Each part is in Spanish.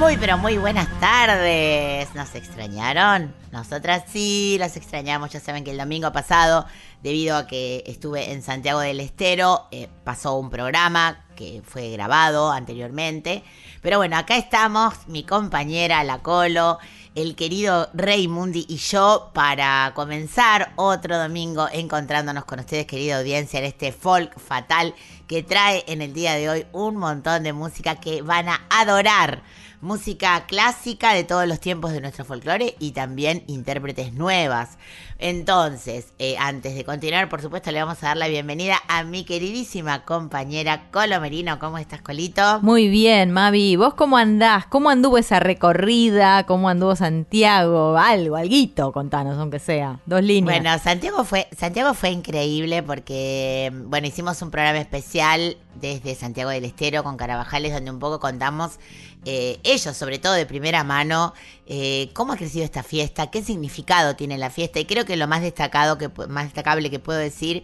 Muy pero muy buenas tardes. ¿Nos extrañaron? Nosotras sí, las extrañamos. Ya saben que el domingo pasado, debido a que estuve en Santiago del Estero, eh, pasó un programa que fue grabado anteriormente. Pero bueno, acá estamos, mi compañera La Colo, el querido Rey Mundi y yo para comenzar otro domingo encontrándonos con ustedes, querida audiencia, en este folk fatal que trae en el día de hoy un montón de música que van a adorar música clásica de todos los tiempos de nuestro folclore y también intérpretes nuevas. Entonces, eh, antes de continuar, por supuesto, le vamos a dar la bienvenida a mi queridísima compañera Colo Merino. ¿Cómo estás, Colito? Muy bien, Mavi. ¿Vos cómo andás? ¿Cómo anduvo esa recorrida? ¿Cómo anduvo Santiago? Algo, alguito, contanos, aunque sea. Dos líneas. Bueno, Santiago fue, Santiago fue increíble porque, bueno, hicimos un programa especial desde Santiago del Estero con Carabajales, donde un poco contamos eh, ellos, sobre todo de primera mano, eh, cómo ha crecido esta fiesta, qué significado tiene la fiesta. Y creo que lo más destacado, que, más destacable que puedo decir,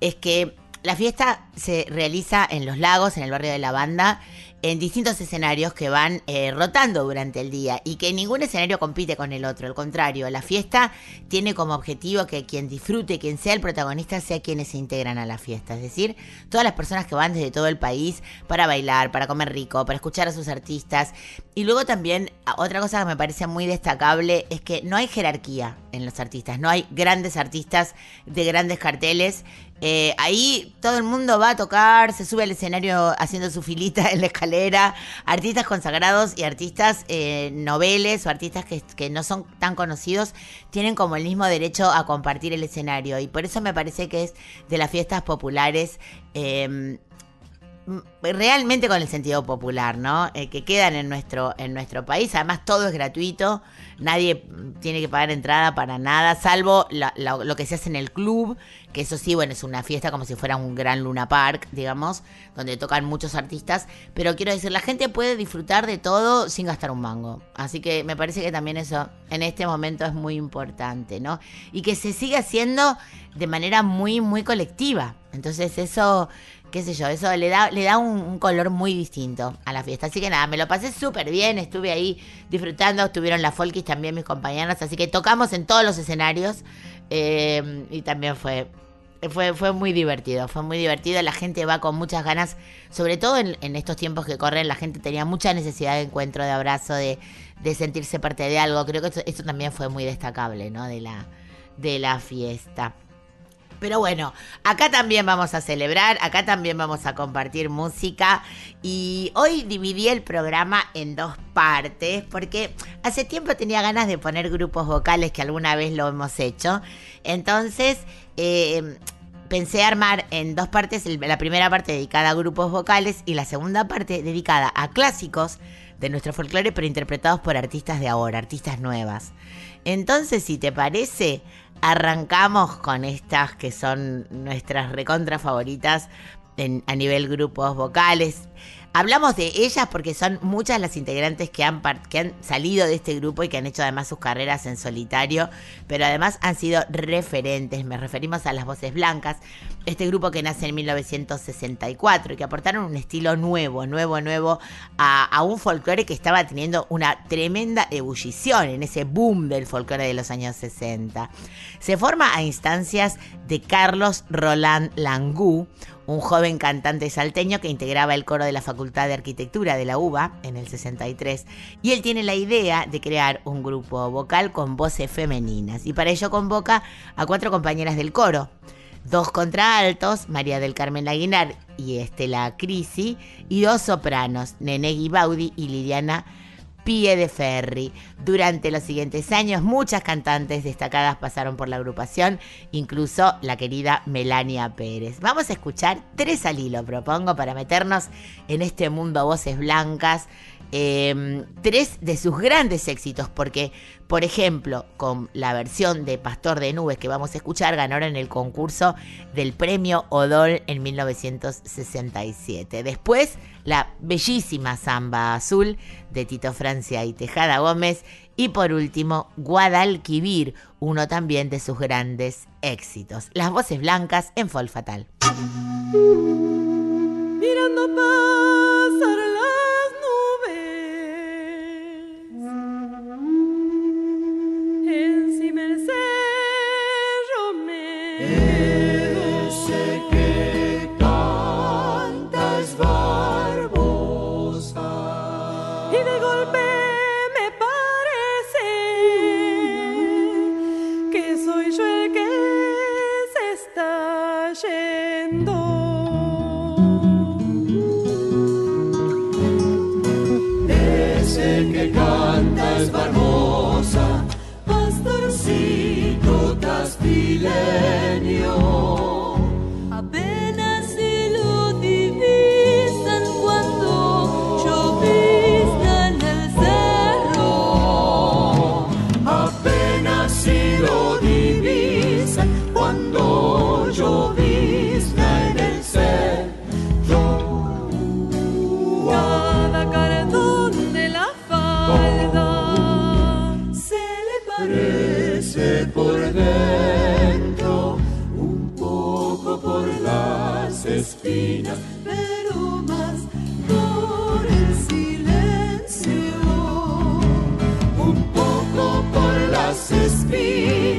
es que la fiesta se realiza en los lagos, en el barrio de la banda, en distintos escenarios que van eh, rotando durante el día y que ningún escenario compite con el otro. Al contrario, la fiesta tiene como objetivo que quien disfrute, quien sea el protagonista, sea quienes se integran a la fiesta. Es decir, todas las personas que van desde todo el país para bailar, para comer rico, para escuchar a sus artistas. Y luego también, otra cosa que me parece muy destacable es que no hay jerarquía en los artistas. No hay grandes artistas de grandes carteles. Eh, ahí todo el mundo va a tocar, se sube al escenario haciendo su filita en la escalera. Artistas consagrados y artistas eh, noveles o artistas que, no son tan conocidos tienen como el mismo derecho a compartir el escenario. Y por eso me parece que es de las fiestas populares. Eh, realmente con el sentido popular, ¿no? Eh, que quedan en nuestro, en nuestro país. Además, todo es gratuito, nadie tiene que pagar entrada para nada, salvo lo que se hace en el club, que eso sí, bueno, es una fiesta como si fuera un gran Luna Park, digamos, donde tocan muchos artistas. Pero quiero decir, la gente puede disfrutar de todo sin gastar un mango. Así que me parece que también eso en este momento es muy importante, ¿no? Y que se sigue haciendo de manera muy, muy colectiva. Entonces, eso qué sé yo, eso le da, le da un, color muy distinto a la fiesta. Así que nada, me lo pasé súper bien, estuve ahí disfrutando, estuvieron las folkis también mis compañeras, así que tocamos en todos los escenarios eh, y también fue, fue, fue muy divertido, fue muy divertido, la gente va con muchas ganas, sobre todo en, estos tiempos que corren, la gente tenía mucha necesidad de encuentro, de abrazo, de, de sentirse parte de algo, creo que eso, eso también fue muy destacable, ¿no? De la, de la fiesta. Pero bueno, acá también vamos a celebrar, acá también vamos a compartir música y hoy dividí el programa en dos partes porque hace tiempo tenía ganas de poner grupos vocales que alguna vez lo hemos hecho. Entonces, eh, pensé armar en dos partes, la primera parte dedicada a grupos vocales y la segunda parte dedicada a clásicos de nuestro folclore pero interpretados por artistas de ahora, artistas nuevas. Entonces, si te parece, arrancamos con estas que son nuestras recontra favoritas a nivel grupos vocales. Hablamos de ellas porque son muchas las integrantes que han, salido de este grupo y que han hecho además sus carreras en solitario, pero además han sido referentes. Me referimos a las Voces Blancas, este grupo que nace en 1964 y que aportaron un estilo nuevo, nuevo, nuevo a, a un folclore que estaba teniendo una tremenda ebullición en ese boom del folclore de los años 60. Se forma a instancias de Carlos Roland Langú, un joven cantante salteño que integraba el coro de la Facultad de Arquitectura de la UBA en el 63. Y él tiene la idea de crear un grupo vocal con voces femeninas. Y para ello convoca a cuatro compañeras del coro. Dos contraaltos, María del Carmen Aguinar y Estela Crisi, y dos sopranos, Nene Guibaudi y Liliana Pie de Ferry. Durante los siguientes años, muchas cantantes destacadas pasaron por la agrupación, incluso la querida Melania Pérez. Vamos a escuchar tres al hilo, propongo, para meternos en este mundo voces blancas. Eh, tres de sus grandes éxitos, porque, por ejemplo, con la versión de Pastor de Nubes que vamos a escuchar, ganaron el concurso del premio Odol en 1967. Después, la bellísima Samba Azul de Tito Francia y Tejada Gómez. Y por último, Guadalquivir, uno también de sus grandes éxitos. Las voces blancas en Fol Fatal. mirando pasar espinas, pero más por el silencio. Un poco por las espinas,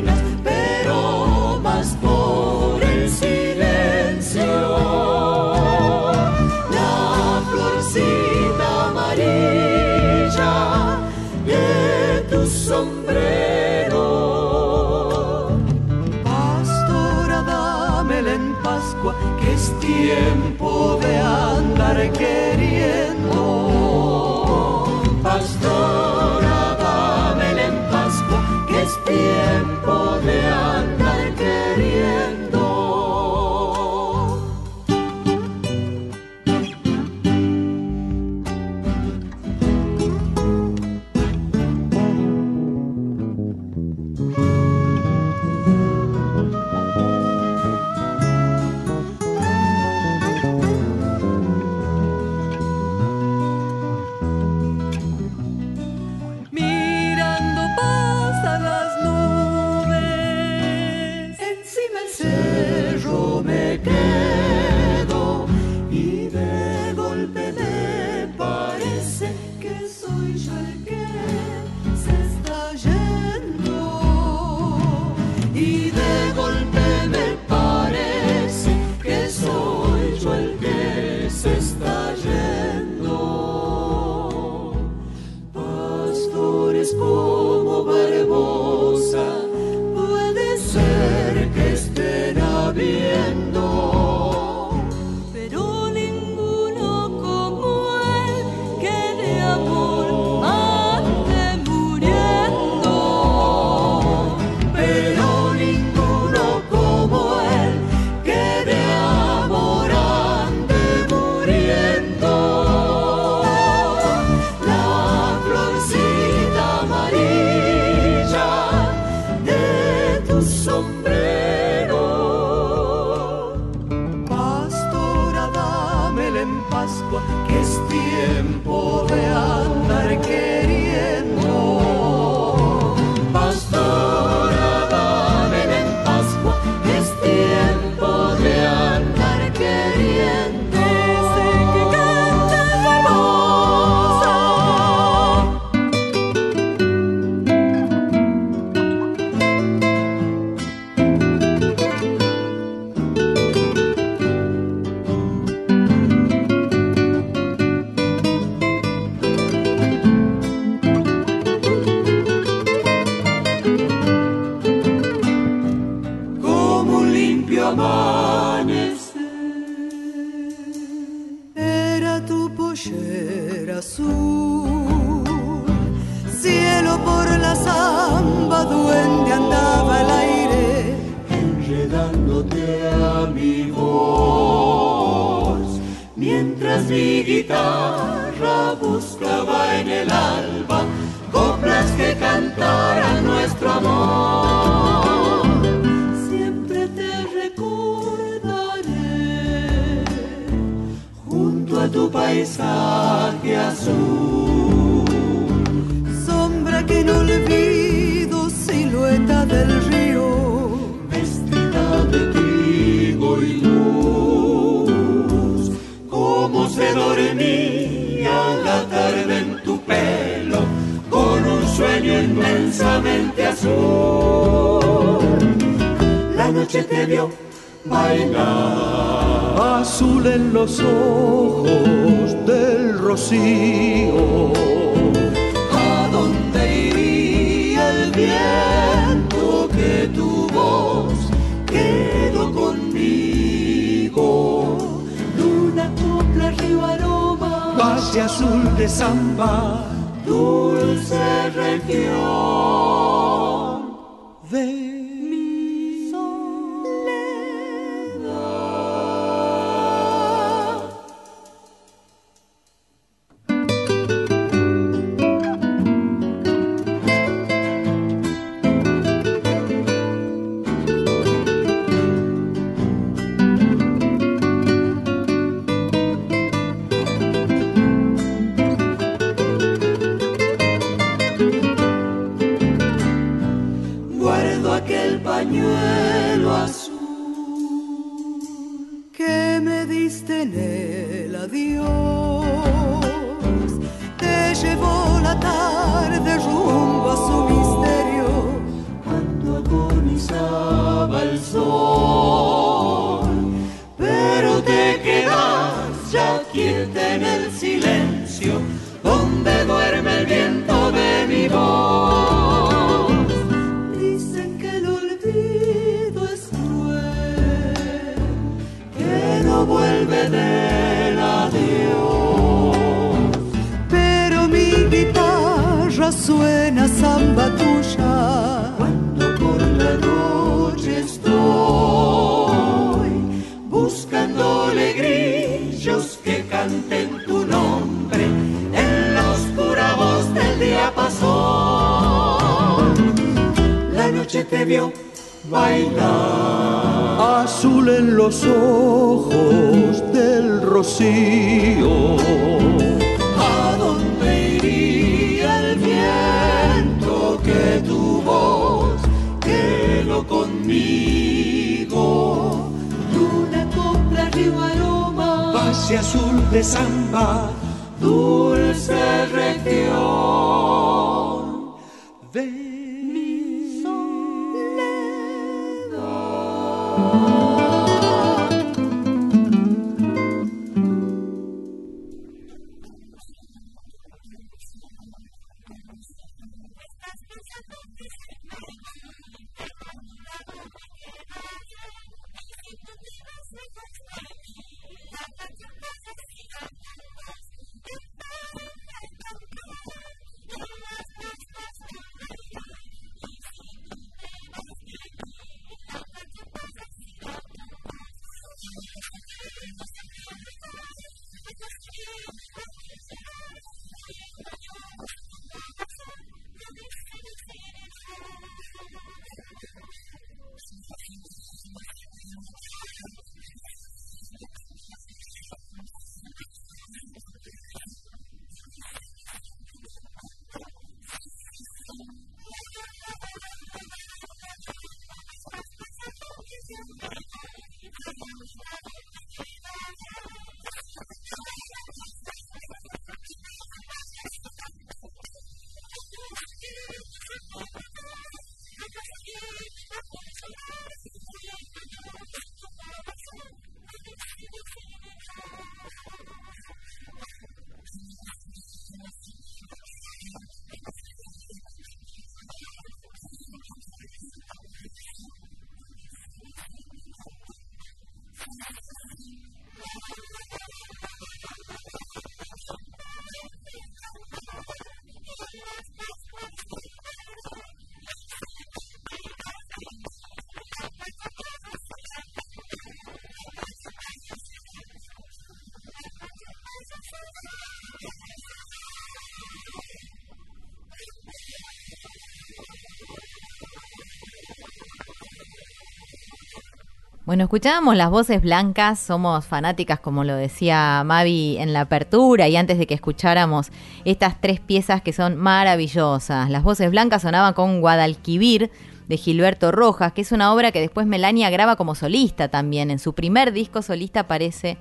Bueno, escuchábamos las voces blancas, somos fanáticas, como lo decía Mavi en la apertura, y antes de que escucháramos estas tres piezas que son maravillosas. Las voces blancas sonaban con Guadalquivir de Gilberto Rojas, que es una obra que después Melania graba como solista también. En su primer disco solista aparece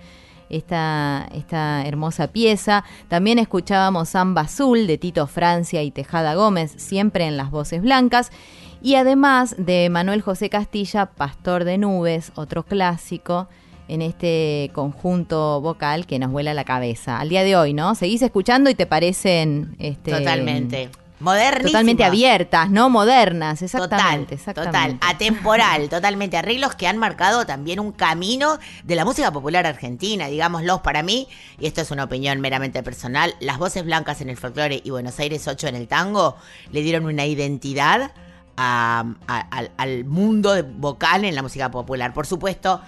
esta, esta hermosa pieza. También escuchábamos Samba Azul de Tito Francia y Tejada Gómez, siempre en las voces blancas. Y además de Manuel José Castilla, Pastor de Nubes, otro clásico en este conjunto vocal que nos vuela la cabeza. Al día de hoy, ¿no? Seguís escuchando y te parecen... Este, Totalmente. Modernísimas. Totalmente abiertas, ¿no? Modernas, exactamente. Total, total, exactamente. atemporal, totalmente arreglos que han marcado también un camino de la música popular argentina, digámoslos para mí, y esto es una opinión meramente personal, las voces blancas en el folclore y Buenos Aires 8 en el tango le dieron una identidad a- a- al, al mundo vocal en la música popular. Por supuesto,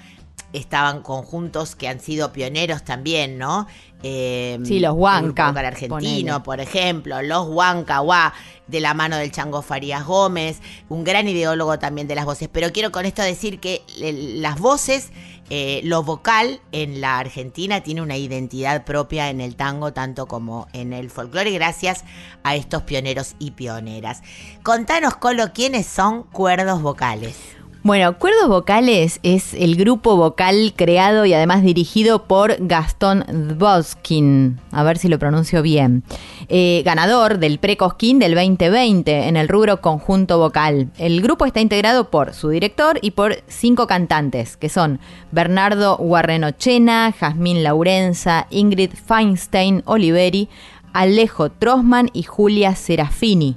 estaban conjuntos que han sido pioneros también, ¿no? Eh, Sí, los el Huanca, vocal argentino, ponele. por ejemplo, los Huancahuá, de la mano del Chango Farías Gómez, un gran ideólogo también de las voces. Pero quiero con esto decir que las voces, eh, lo vocal en la Argentina tiene una identidad propia en el tango, tanto como en el folclore, gracias a estos pioneros y pioneras. Contanos, Colo, quiénes son cuerdos vocales. Bueno, Cuerdos Vocales es el grupo vocal creado y además dirigido por Gastón Dvoskin, a ver si lo pronuncio bien, Eh, ganador del Precosquín del 2020 en el rubro conjunto vocal. El grupo está integrado por su director y por cinco cantantes, que son Bernardo Guarrenochena, Jazmín Laurenza, Ingrid Feinstein Oliveri, Alejo Trosman y Julia Serafini.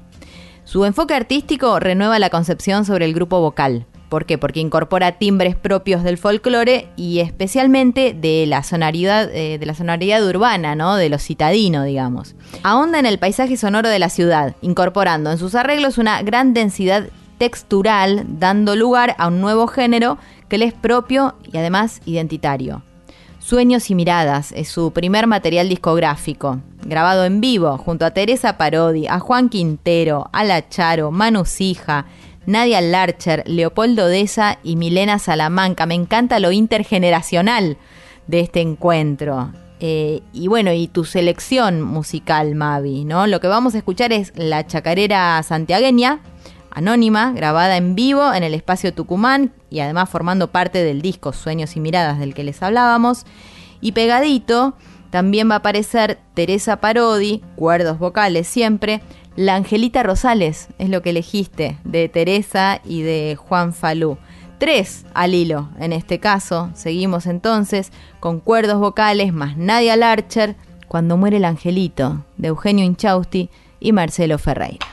Su enfoque artístico renueva la concepción sobre el grupo vocal. ¿Por qué? Porque incorpora timbres propios del folclore y especialmente de la sonoridad, eh, de la sonoridad urbana, ¿no? De lo citadino, digamos. Ahonda en el paisaje sonoro de la ciudad, incorporando en sus arreglos una gran densidad textural, dando lugar a un nuevo género que le es propio y además identitario. Sueños y Miradas es su primer material discográfico, grabado en vivo junto a Teresa Parodi, a Juan Quintero, a La Charo, Manu Sija, Nadia Larcher, Leopoldo Deza y Milena Salamanca. Me encanta lo intergeneracional de este encuentro. Eh, y bueno, y tu selección musical, Mavi, ¿no? Lo que vamos a escuchar es La Chacarera Santiagueña, anónima, grabada en vivo en el espacio Tucumán y además formando parte del disco Sueños y Miradas del que les hablábamos. Y pegadito también va a aparecer Teresa Parodi, cuerdos vocales siempre, La Angelita Rosales, es lo que elegiste, de Teresa y de Juan Falú. Tres al hilo, en este caso. Seguimos entonces con cuerdos vocales más Nadia Larcher, Cuando muere el angelito, de Eugenio Inchausti y Marcelo Ferreira.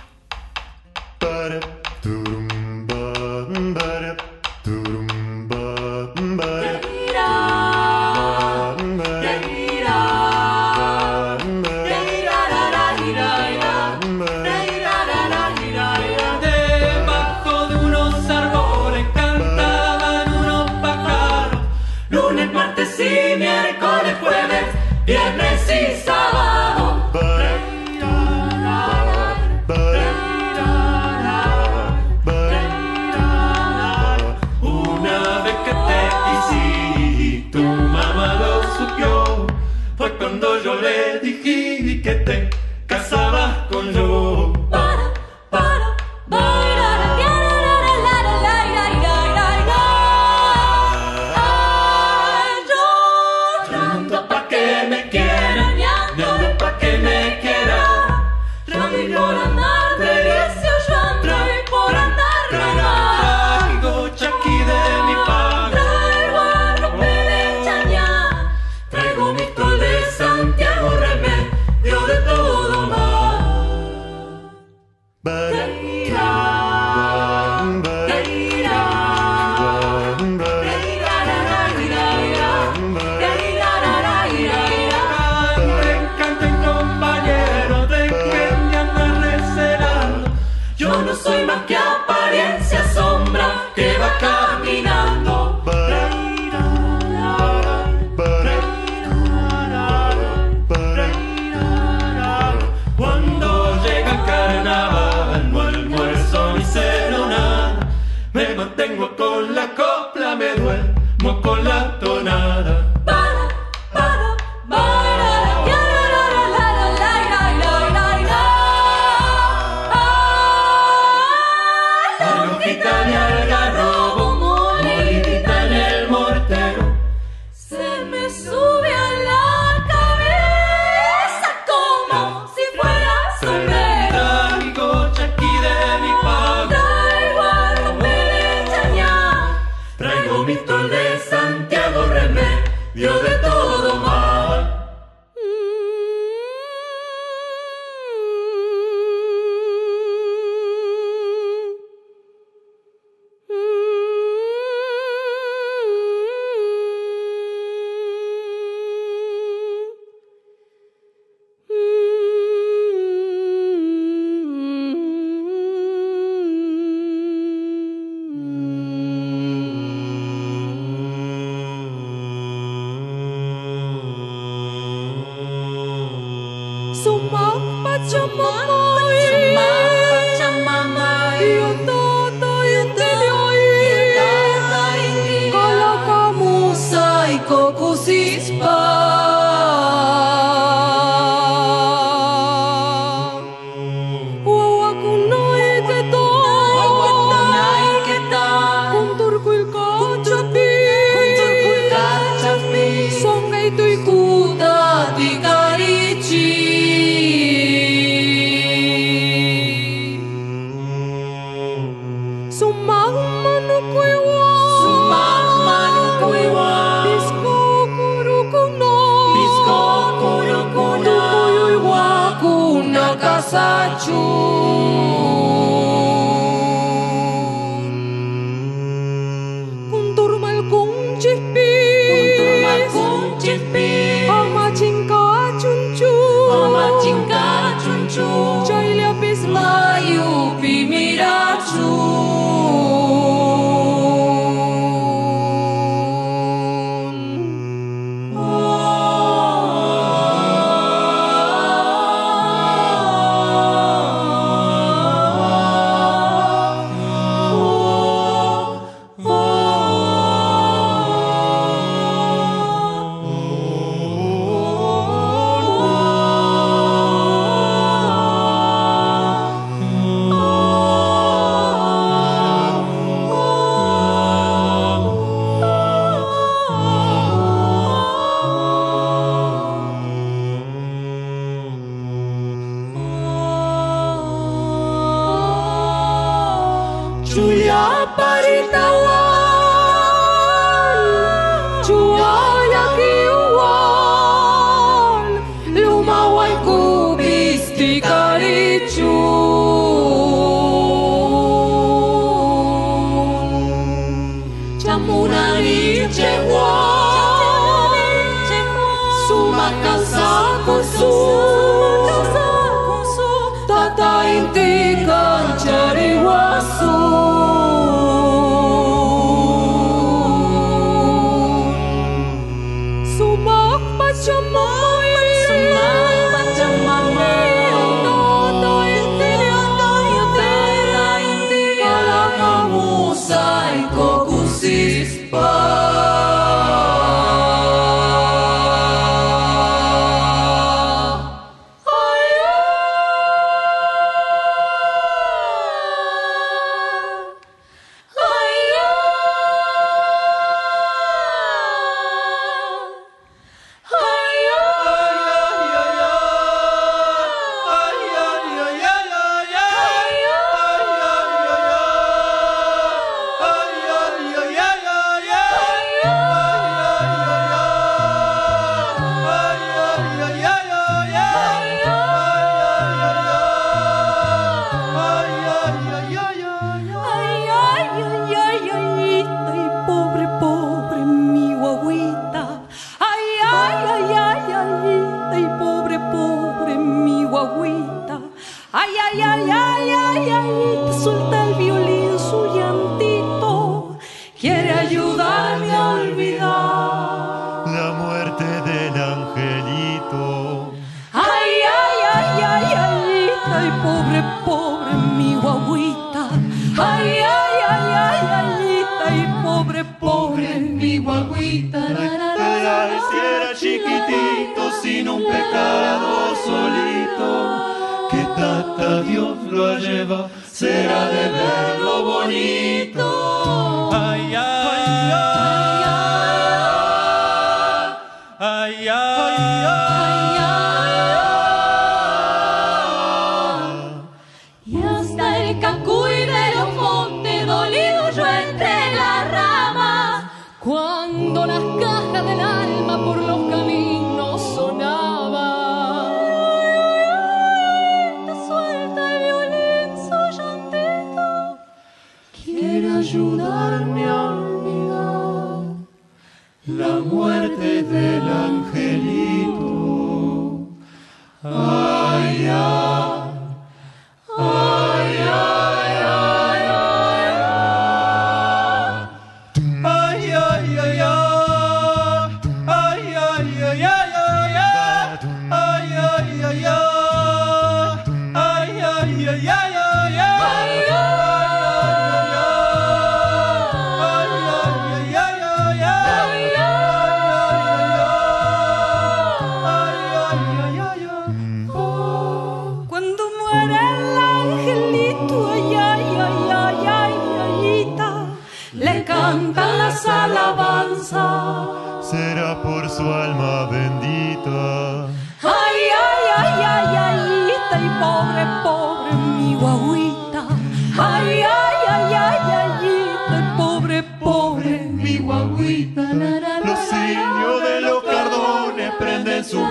Yo le dije que te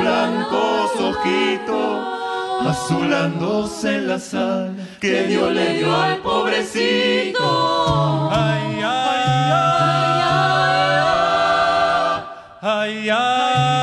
blancos ojitos, azulándose en la sal que Dios le dio al pobrecito. Ay, ay, ay, ay, ay.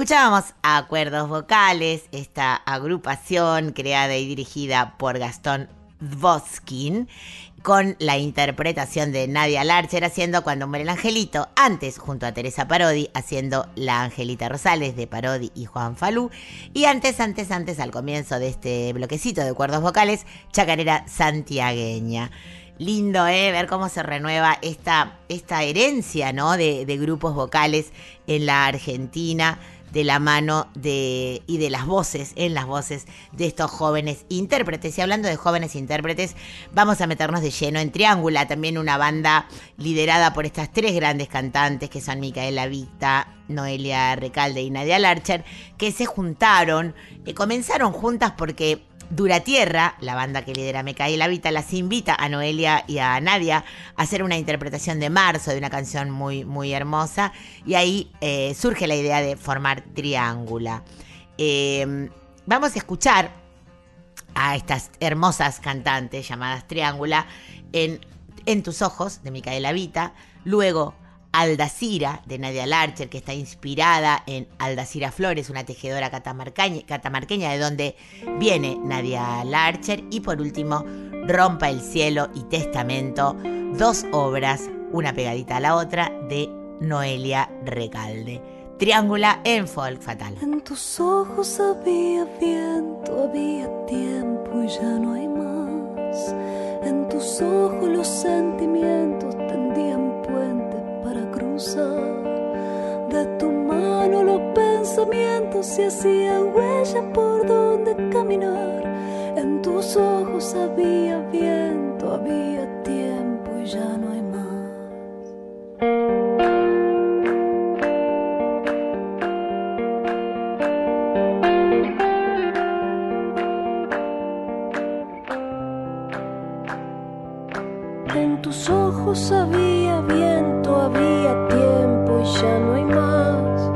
Escuchábamos Acuerdos Vocales, esta agrupación creada y dirigida por Gastón Dvoskin, con la interpretación de Nadia Larcher haciendo Cuando muere el angelito, antes junto a Teresa Parodi haciendo La Angelita Rosales de Parodi y Juan Falú, y antes, antes, antes, al comienzo de este bloquecito de cuerdos vocales, Chacarera Santiagueña. Lindo, ¿eh? Ver cómo se renueva esta, esta herencia, ¿no? De grupos vocales en la Argentina de la mano de y de las voces, en las voces de estos jóvenes intérpretes. Y hablando de jóvenes intérpretes, vamos a meternos de lleno en Triángula, también una banda liderada por estas tres grandes cantantes que son Micaela Victa, Noelia Recalde y Nadia Larcher, que se juntaron, eh, comenzaron juntas porque Duratierra, la banda que lidera Micaela Vita, las invita a Noelia y a Nadia a hacer una interpretación de marzo de una canción muy, muy hermosa. Y ahí eh, surge la idea de formar Triángula. Eh, vamos a escuchar a estas hermosas cantantes llamadas Triángula en, en tus ojos de Micaela Vita. Luego Aldacira de Nadia Larcher, que está inspirada en Aldacira Flores, una tejedora catamarqueña, catamarqueña de donde viene Nadia Larcher. Y por último, Rompa el cielo y Testamento, dos obras, una pegadita a la otra, de Noelia Recalde. Triángula en folk fatal. En tus ojos había viento, había tiempo y ya no hay más. En tus ojos los sentimientos tendían De tu mano los pensamientos se hacían huella por donde caminar. En tus ojos había viento, había tiempo y ya no hay más. En tus ojos había viento, había tiempo y ya no hay más.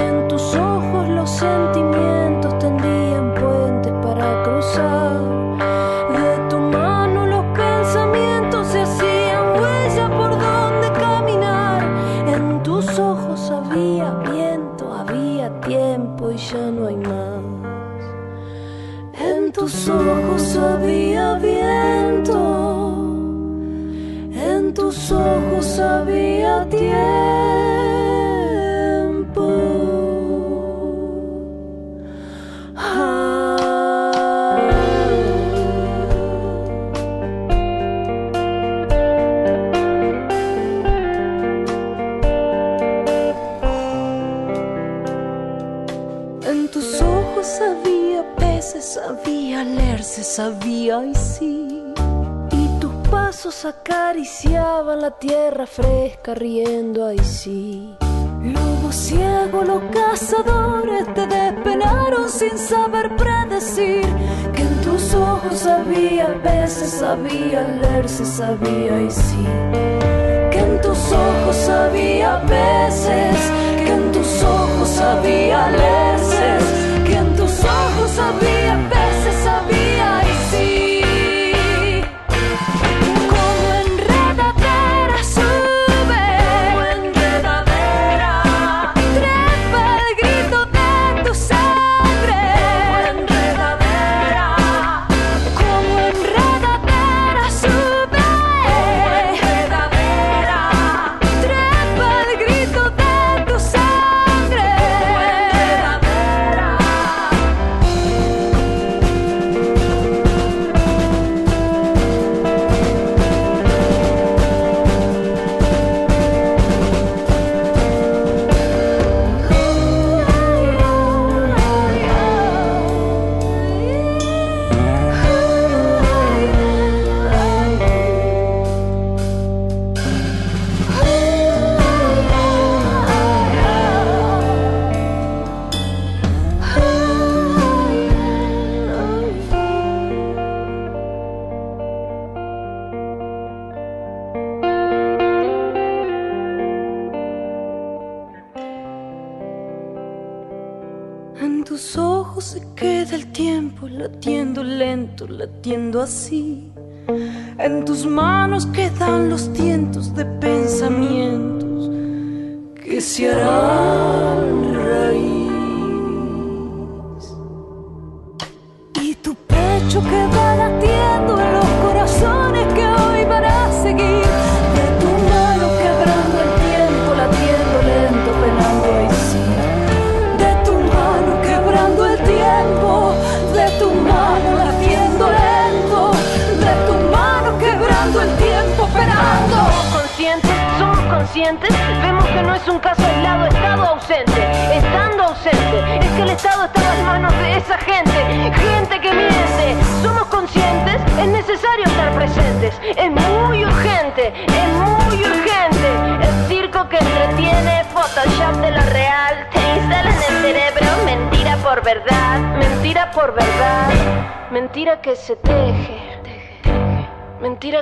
En tus ojos los sentimientos tendían puentes para cruzar. De tu mano los pensamientos se hacían huella por donde caminar. En tus ojos había viento, había tiempo y ya no hay más. En tus ojos había viento. En tus ojos había tiempo. Ah. En tus ojos había peces, había leerse, sabía y sí. Pasos acariciaban la tierra fresca riendo ahí sí. Lobos ciegos, los cazadores te despenaron sin saber predecir que en tus ojos había veces, había leerse, sabía y sí. Que en tus ojos había veces, que en tus ojos había leerse, que en tus ojos había así. En tus manos quedan los dientes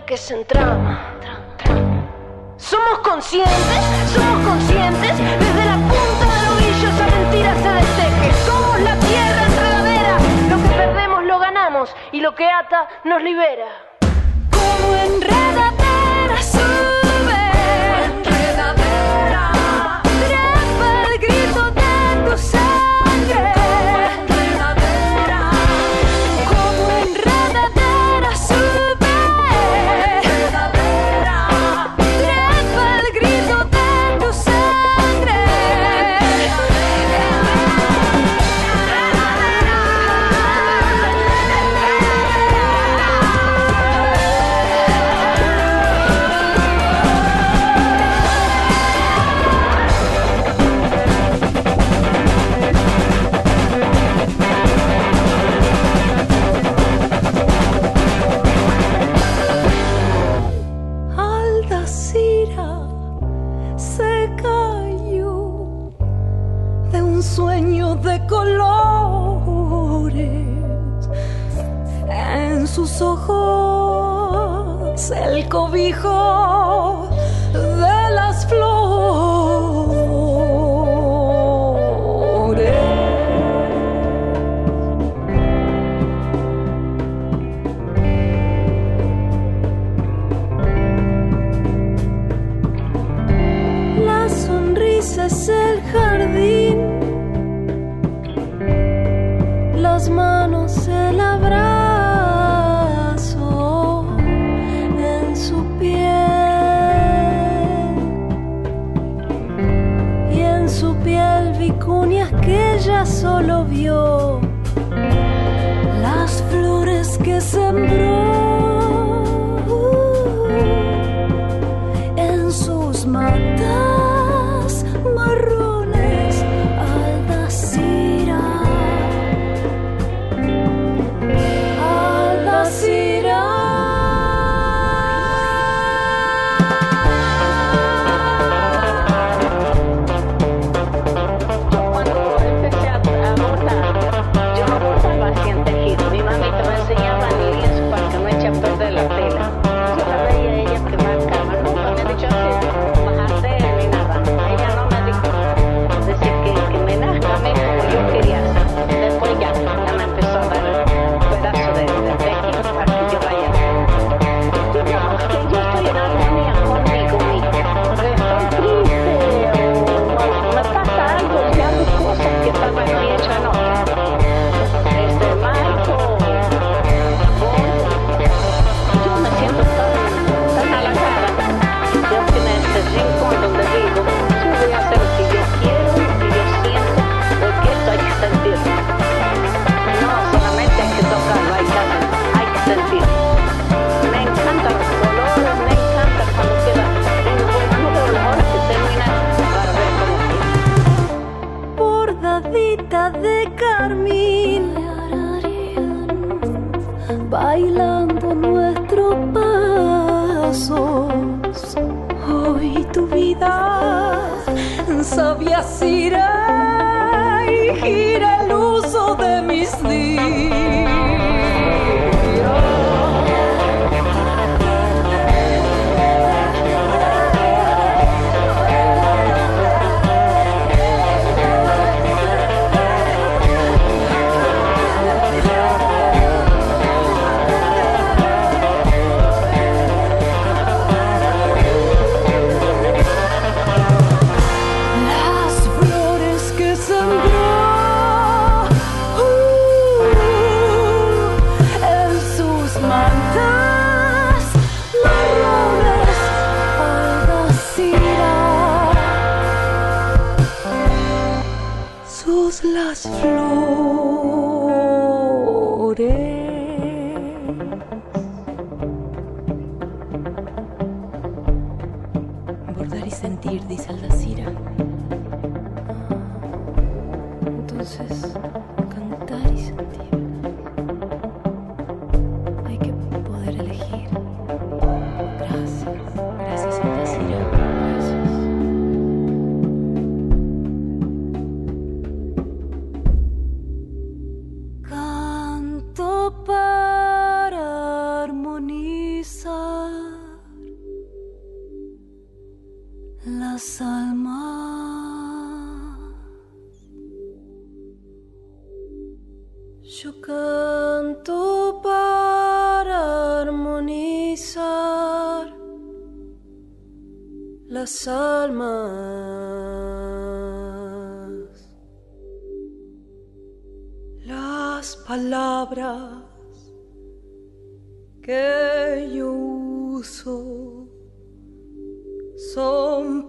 que se entrama. Somos conscientes, somos conscientes, desde la punta del ovillo esa mentira se desteje. Somos la tierra enredadera, lo que perdemos lo ganamos y lo que ata nos libera. Las flores.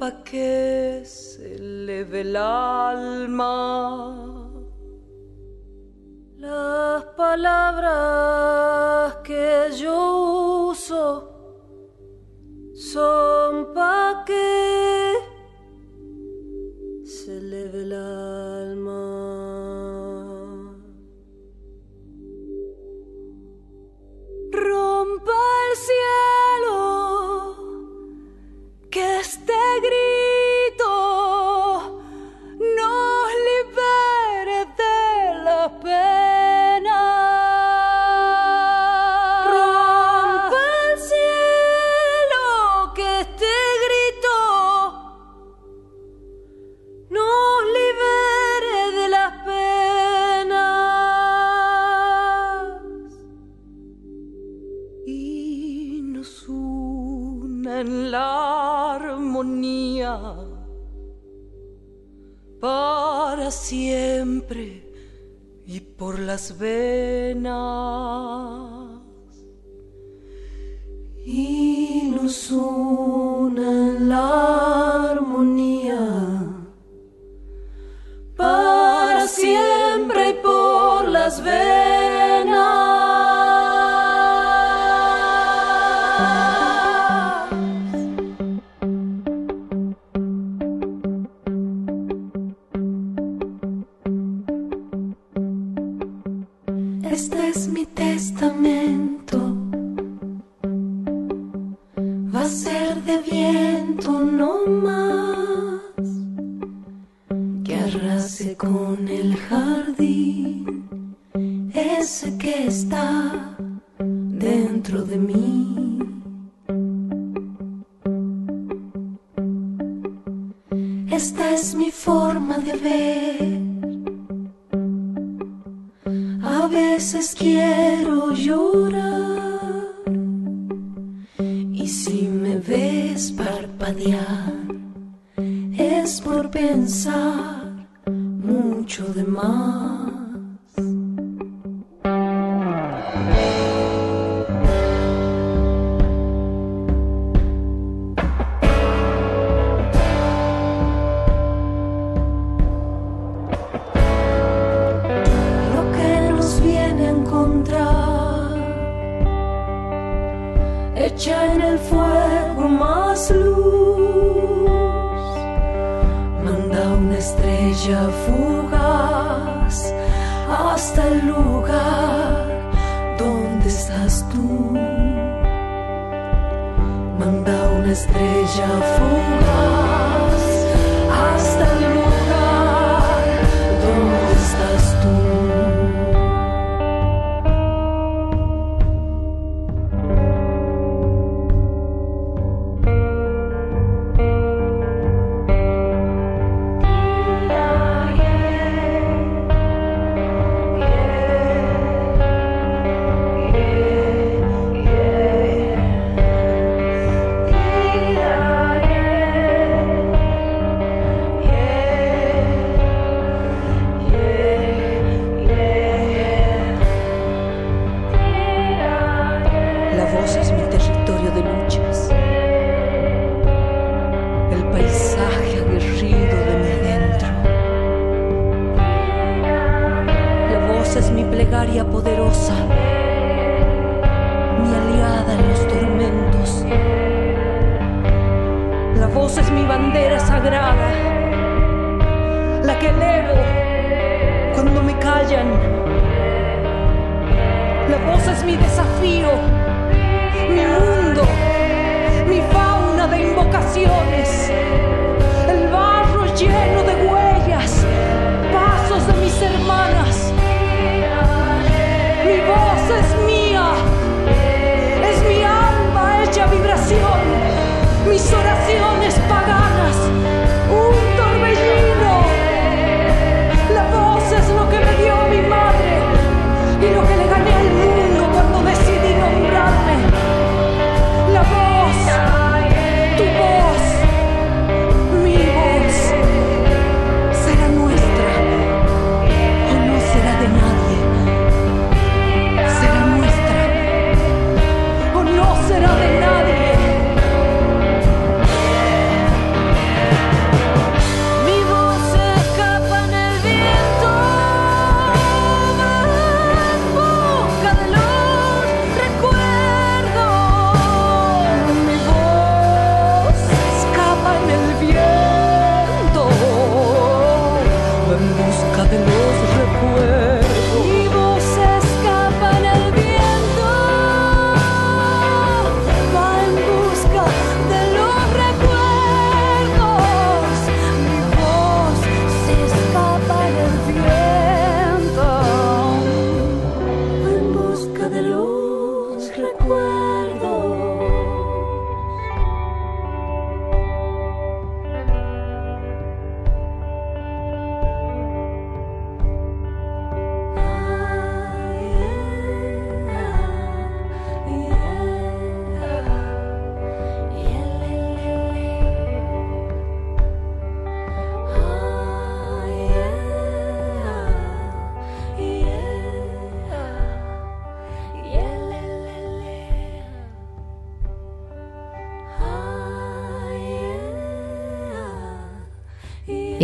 Pa' que se eleve el alma. Las palabras que yo uso son pa' que se eleve el alma. Rompa el cielo que este grito y por las venas y nos una la armonía para siempre y por las venas. Con el jardín ese que está dentro de mí. Esta es mi forma de ver. A veces quiero llorar y si me ves parpadear mucho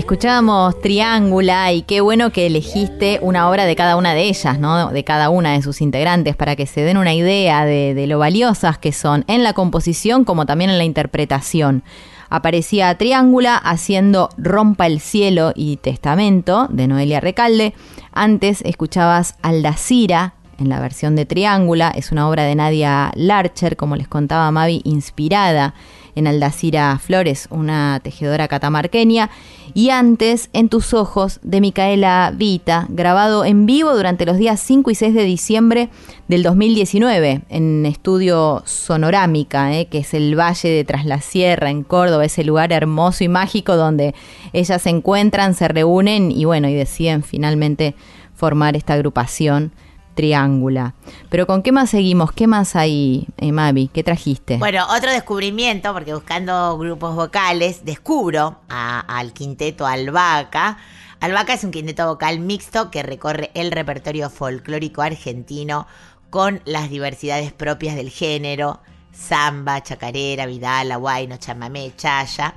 Escuchábamos Triángula y qué bueno que elegiste una obra de cada una de ellas, ¿no? De cada una de sus integrantes para que se den una idea de, de lo valiosas que son en la composición como también en la interpretación. Aparecía Triángula haciendo Rompa el cielo y Testamento de Noelia Recalde. Antes escuchabas Aldacira en la versión de Triángula. Es una obra de Nadia Larcher, como les contaba Mavi, inspirada en Aldacira Flores, una tejedora catamarqueña. Y antes, En tus ojos, de Micaela Vita, grabado en vivo durante los días 5 y 6 de diciembre del 2019 en Estudio Sonorámica, eh, que es el Valle de Tras la Sierra, en Córdoba, ese lugar hermoso y mágico donde ellas se encuentran, se reúnen y bueno, y deciden finalmente formar esta agrupación Triángula. Pero ¿con qué más seguimos? ¿Qué más hay, eh, Mavi? ¿Qué trajiste? Bueno, otro descubrimiento, porque buscando grupos vocales, descubro al quinteto Albahaca. Albahaca es un quinteto vocal mixto que recorre el repertorio folclórico argentino con las diversidades propias del género, samba, chacarera, vidala, guayno, chamamé, chaya.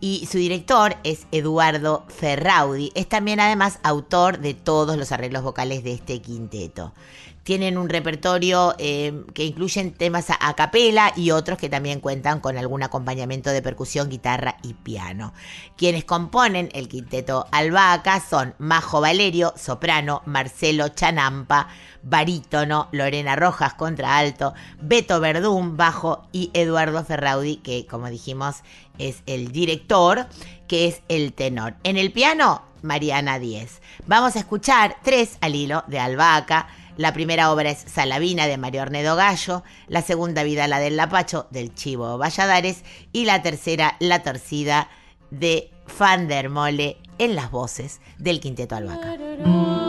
Y su director es Eduardo Ferraudi. Es también además autor de todos los arreglos vocales de este quinteto. Tienen un repertorio eh, que incluyen temas a, a capela y otros que también cuentan con algún acompañamiento de percusión, guitarra y piano. Quienes componen el quinteto Albahaca son Majo Valerio, soprano, Marcelo Chanampa, barítono, Lorena Rojas, contraalto, Beto Verdún, bajo y Eduardo Ferraudi, que como dijimos es el director, que es el tenor. En el piano, Mariana Díez. Vamos a escuchar tres al hilo de Albahaca. La primera obra es Salavina de Mario Ornedo Gallo, la segunda Vida la del Lapacho del Chivo Valladares. Y la tercera La Torcida de Van der Mole en las voces del Quinteto Albahaca.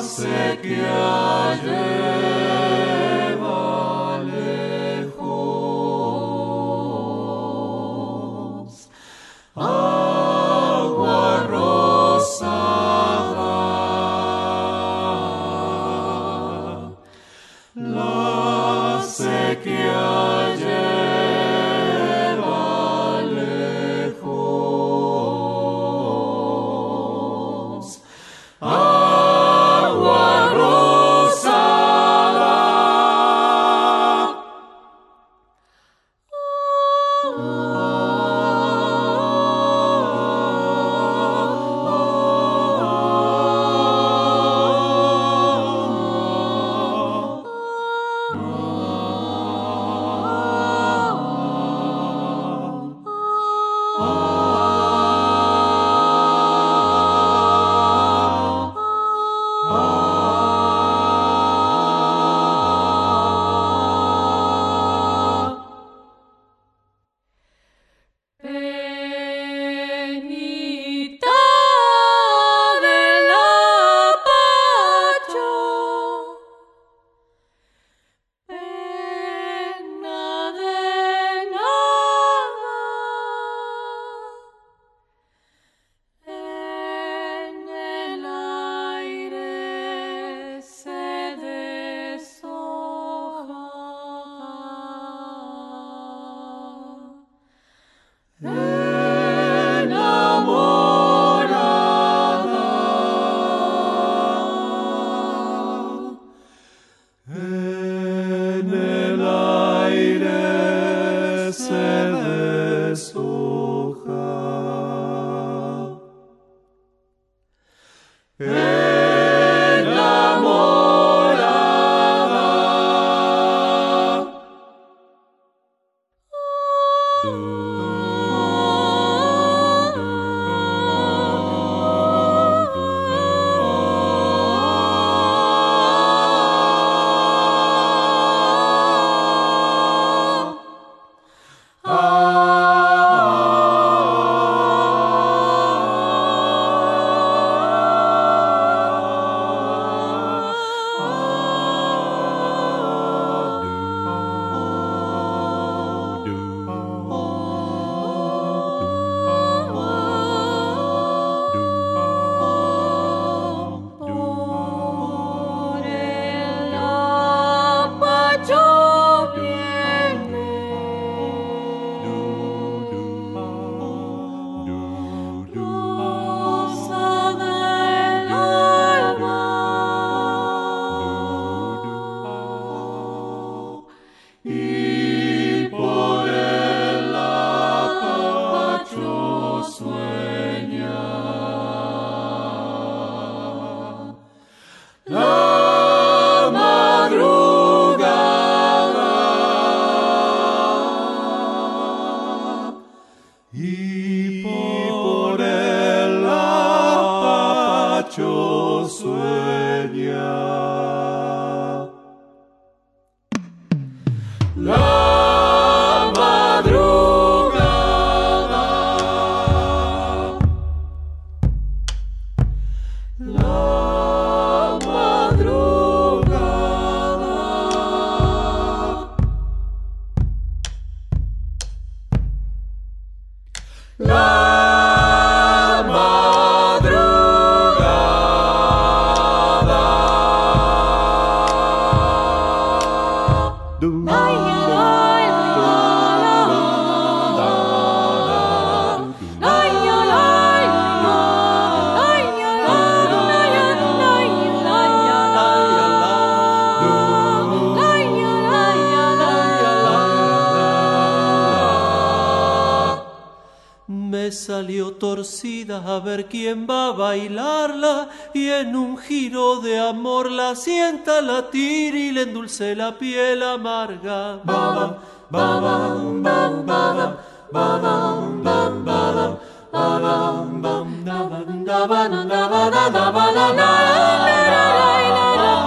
se quiere. Sienta latir y le endulce la piel amarga. Babam, babam, bam, babam, babam, bam, babam, babam, bam, daban, daban, daban, daban,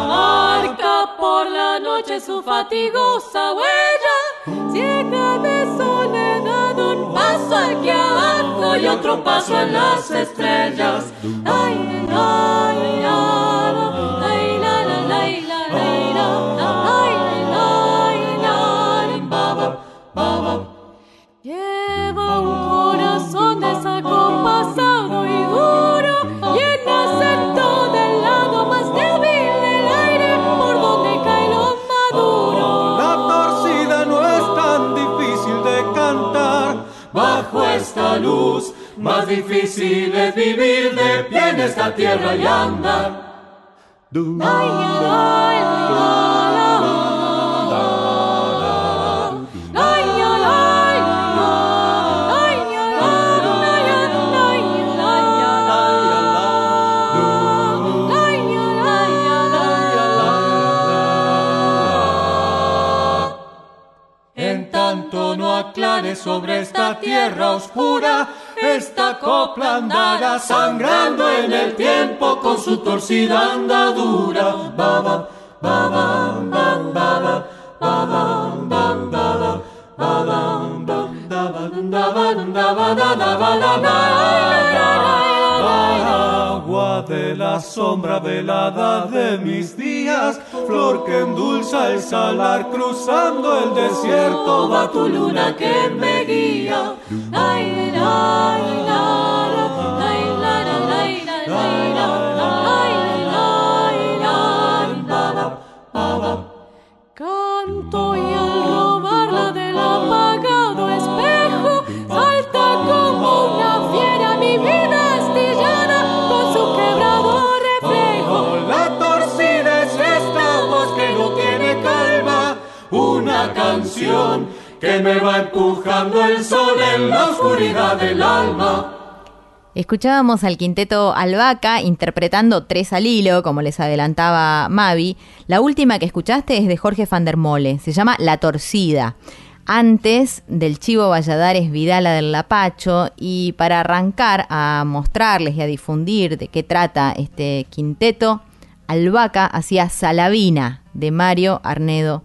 Marca por la noche su fatigosa huella, ciega de soledad, un paso aquí abajo y otro paso en las estrellas. Ay, ay, ay, Bajo esta luz, más difícil es vivir de pie en esta tierra y andar. Ay, ay, ay, sobre esta tierra oscura, esta copla andará sangrando en el tiempo con su torcida andadura. Baba, baba, baba, baba, bam, baba, baba, de la sombra velada de mis días, flor que endulza el salar cruzando el desierto, va tu luna que me guía. Ay, la, ay, la, que me va empujando el sol en la oscuridad del alma. Escuchábamos al quinteto Albaca interpretando Tres al hilo, como les adelantaba Mavi. La última que escuchaste es de Jorge van der Mole, se llama La Torcida. Antes del Chivo Valladares Vidala del Lapacho y para arrancar a mostrarles y a difundir de qué trata este quinteto, Albaca hacía Salavina de Mario Arnedo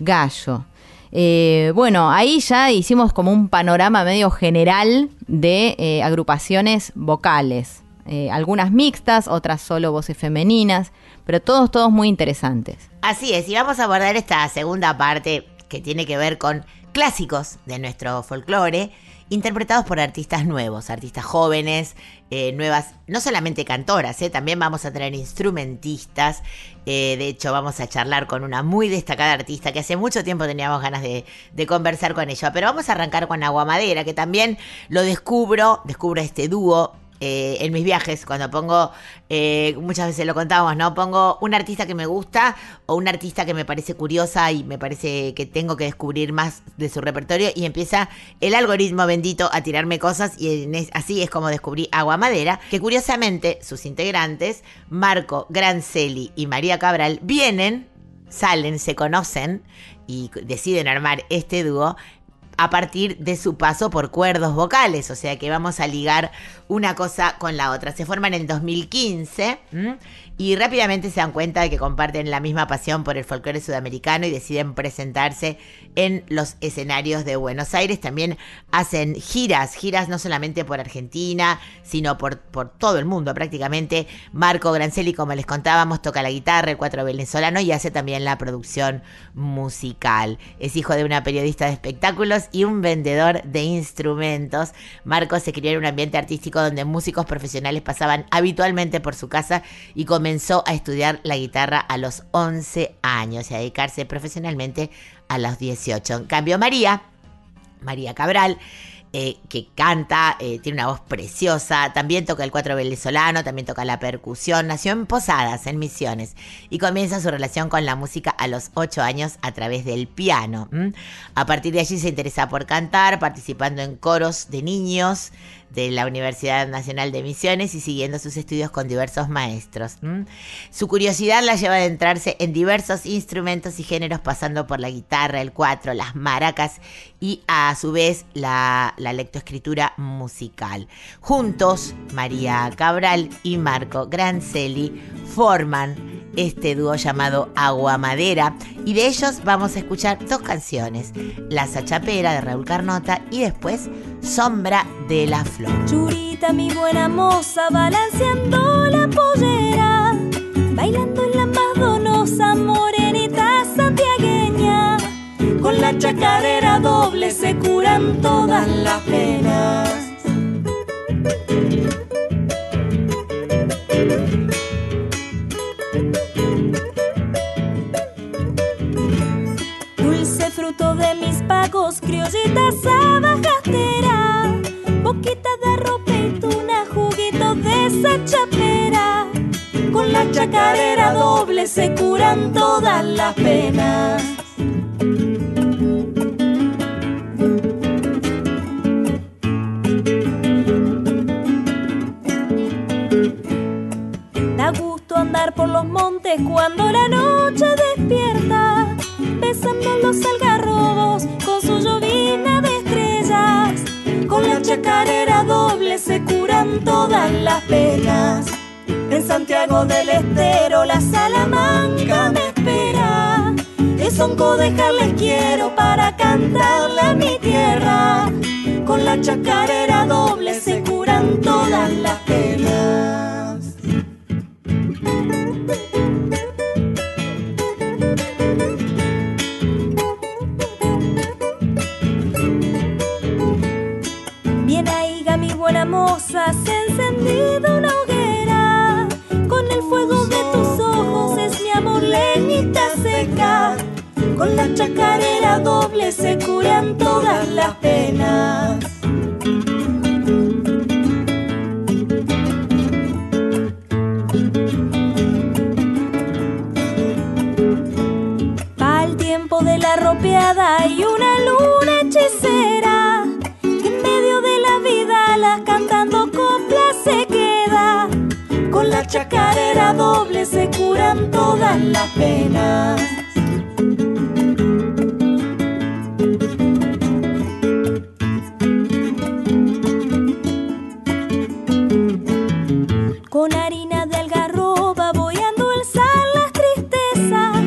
Gallo. Eh, bueno, ahí ya hicimos como un panorama medio general de eh, agrupaciones vocales. Eh, algunas mixtas, otras solo voces femeninas, pero todos, todos muy interesantes. Así es, y vamos a abordar esta segunda parte que tiene que ver con clásicos de nuestro folclore interpretados por artistas nuevos, artistas jóvenes, eh, nuevas, no solamente cantoras, eh, también vamos a tener instrumentistas. Eh, de hecho, vamos a charlar con una muy destacada artista que hace mucho tiempo teníamos ganas de, de conversar con ella. Pero vamos a arrancar con Agua Madera, que también lo descubro, descubro este dúo eh, en mis viajes, cuando pongo, eh, muchas veces lo contábamos, ¿no? Pongo un artista que me gusta o un artista que me parece curiosa y me parece que tengo que descubrir más de su repertorio y empieza el algoritmo bendito a tirarme cosas y así es como descubrí Agua Madera, que curiosamente sus integrantes, Marco Grancelli y María Cabral, vienen, salen, se conocen y deciden armar este dúo a partir de su paso por cuerdos vocales, o sea que vamos a ligar una cosa con la otra. Se forman en 2015 y rápidamente se dan cuenta de que comparten la misma pasión por el folclore sudamericano y deciden presentarse en los escenarios de Buenos Aires. También hacen giras, giras no solamente por Argentina, sino por, por todo el mundo prácticamente. Marco Grancelli, como les contábamos, toca la guitarra, el cuatro venezolano y hace también la producción musical. Es hijo de una periodista de espectáculos y un vendedor de instrumentos. Marco se crió en un ambiente artístico donde músicos profesionales pasaban habitualmente por su casa y comenzó a estudiar la guitarra a los 11 años y a dedicarse profesionalmente a los 18. En cambio, María, María Cabral, eh, que canta, eh, tiene una voz preciosa, también toca el cuatro venezolano, también toca la percusión, nació en Posadas, en Misiones, y comienza su relación con la música a los 8 años a través del piano. A partir de allí se interesa por cantar, participando en coros de niños, de la Universidad Nacional de Misiones y siguiendo sus estudios con diversos maestros. Su curiosidad la lleva a adentrarse en diversos instrumentos y géneros, pasando por la guitarra, el cuatro, las maracas y a su vez la, la lectoescritura musical. Juntos, María Cabral y Marco Grancelli forman este dúo llamado Agua Madera y de ellos vamos a escuchar dos canciones, La Sachapera de Raúl Carnota y después Sombra de la Flor. Churita, mi buena moza, balanceando la pollera, bailando en la más donosa morenita santiagueña. Con la chacarera doble se curan todas las penas. Dulce fruto de mis pagos, criollita sabajastera, boquita de ropa y tuna, juguito de esa chapera. Con la chacarera doble se curan todas las penas. Da gusto andar por los montes cuando la noche despierta, besando los algarrobos con su llovina de estrellas. Con la chacarera doble se curan todas las penas. En Santiago del Estero la Salamanca me espera. Es un dejarles quiero para cantarle a mi tierra. Con la chacarera doble se curan todas las penas. Buena moza, se ha encendido una hoguera. Con el fuego de tus ojos es mi amor leñita seca. Con la chacarera doble se curan todas las penas. Tiempo tiempo de la ropeada todas las penas. Con harina de algarroba voy a endulzar las tristezas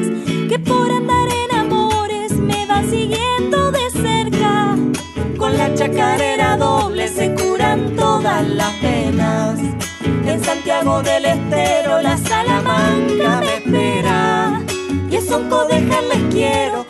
que por andar en amores me va siguiendo de cerca. Con la chacarera doble se curan todas las penas. En Santiago del Estero Y es un codejar les quiero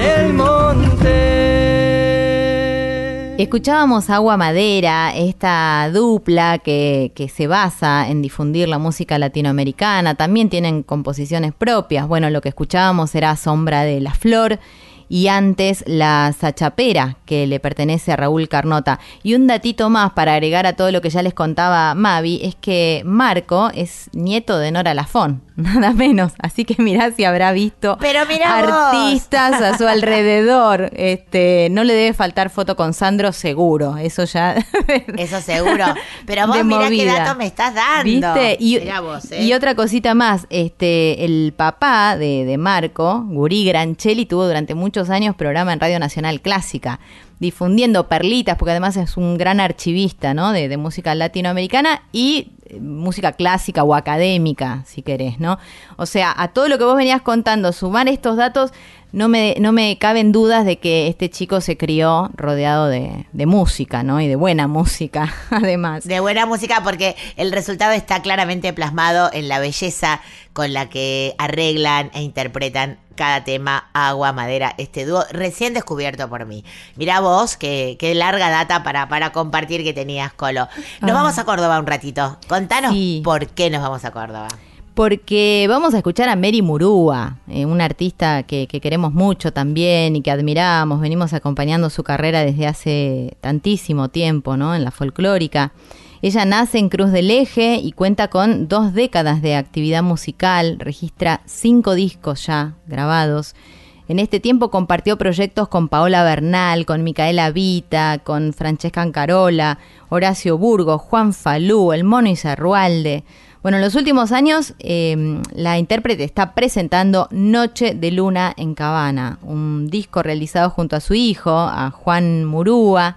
el monte. Escuchábamos Agua Madera, esta dupla que, que se basa en difundir la música latinoamericana. También tienen composiciones propias. Bueno, lo que escuchábamos era Sombra de la Flor y antes la Sachapera, que le pertenece a Raúl Carnota. Y un datito más para agregar a todo lo que ya les contaba Mavi, es que Marco es nieto de Nora Lafón, nada menos. Así que mirá si habrá visto Pero mirá vos. artistas a su alrededor. Este, no le debe faltar foto con Sandro seguro, eso ya Eso seguro. Pero vos mirá qué dato me estás dando. ¿Viste? Y, Mirá vos, ¿eh? y otra cosita más, este, el papá de, de Marco, Gurí Grancelli, tuvo durante muchos años programa en Radio Nacional Clásica, difundiendo perlitas, porque además es un gran archivista, ¿no? De, de música latinoamericana y música clásica o académica, si querés, ¿no? O sea, a todo lo que vos venías contando, sumar estos datos, no me, no me caben dudas de que este chico se crió rodeado de, de música, ¿no? Y de buena música, además. De buena música porque el resultado está claramente plasmado en la belleza con la que arreglan e interpretan cada tema, agua, madera, este dúo recién descubierto por mí. Mirá vos, qué, qué larga data para, para compartir que tenías, Colo. Nos Ah. vamos a Córdoba un ratito. Contanos Sí. por qué nos vamos a Córdoba. porque vamos a escuchar a Mary Murúa, eh, una artista que, que, queremos mucho también y que admiramos, venimos acompañando su carrera desde hace tantísimo tiempo, ¿no? En la folclórica. Ella nace en Cruz del Eje y cuenta con dos décadas de actividad musical, registra cinco discos ya grabados. En este tiempo compartió proyectos con Paola Bernal, con Micaela Vita, con Francesca Ancarola, Horacio Burgos, Juan Falú, El Mono Izarrualde. Bueno, en los últimos años eh, la intérprete está presentando Noche de Luna en Cabana, un disco realizado junto a su hijo, a Juan Murúa.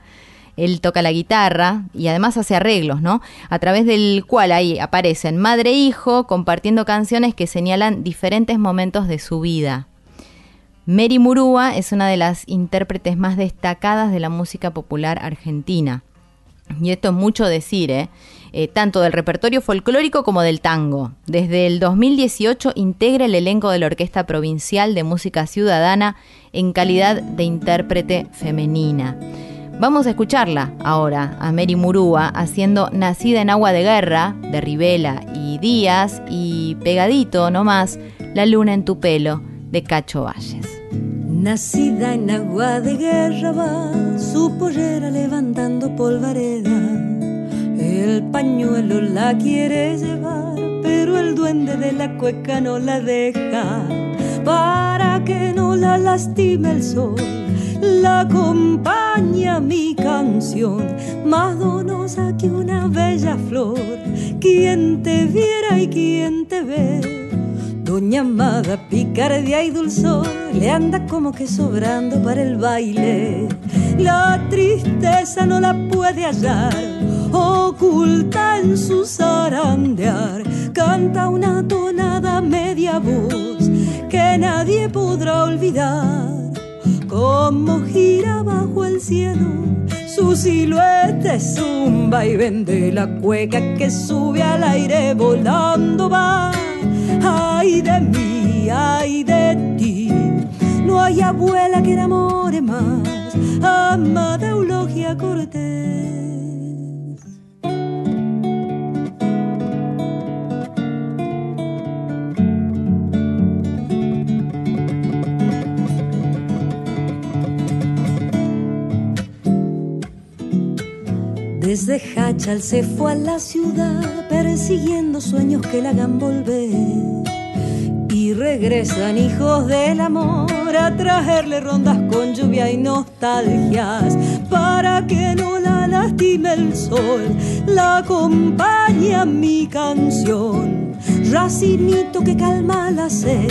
Él toca la guitarra y además hace arreglos, ¿no? A través del cual ahí aparecen madre e hijo compartiendo canciones que señalan diferentes momentos de su vida. Mary Murúa es una de las intérpretes más destacadas de la música popular argentina. Y esto es mucho decir, ¿eh? Eh, tanto del repertorio folclórico como del tango. Desde el 2018 integra el elenco de la Orquesta Provincial de Música Ciudadana en calidad de intérprete femenina. Vamos a escucharla ahora a Mary Murúa haciendo Nacida en Agua de Guerra de Rivela y Díaz y pegadito nomás La Luna en tu pelo de Cacho Valles. Nacida en agua de guerra va su pollera levantando polvareda el pañuelo la quiere llevar, pero el duende de la cueca no la deja. Para que no la lastime el sol, la acompaña mi canción, más donosa que una bella flor. Quien te viera y quien te ve. Doña Amada, picardía y dulzor, le anda como que sobrando para el baile. La tristeza no la puede hallar oculta en su zarandear, canta una tonada media voz que nadie podrá olvidar. Como gira bajo el cielo, su silueta es un vaivén de la cueca que sube al aire volando va. Ay de mí, ay de ti, no hay abuela que enamore más, amada Eulogia Cortés. Desde Hachal se fue a la ciudad persiguiendo sueños que la hagan volver. Y regresan hijos del amor a traerle rondas con lluvia y nostalgias para que no la lastime el sol. La acompaña mi canción, racinito que calma la sed.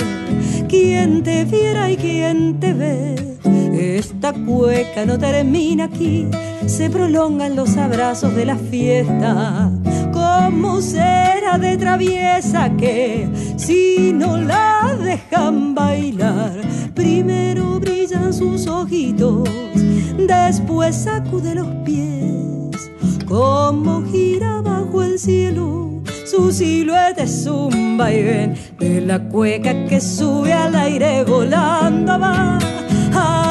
Quien te viera y quien te ve, esta cueca no termina aquí se prolongan los abrazos de la fiesta. Como será de traviesa que si no la dejan bailar, primero brillan sus ojitos, después sacude los pies, como gira bajo el cielo. Su silueta es un vaivén de la cueca que sube al aire volando va.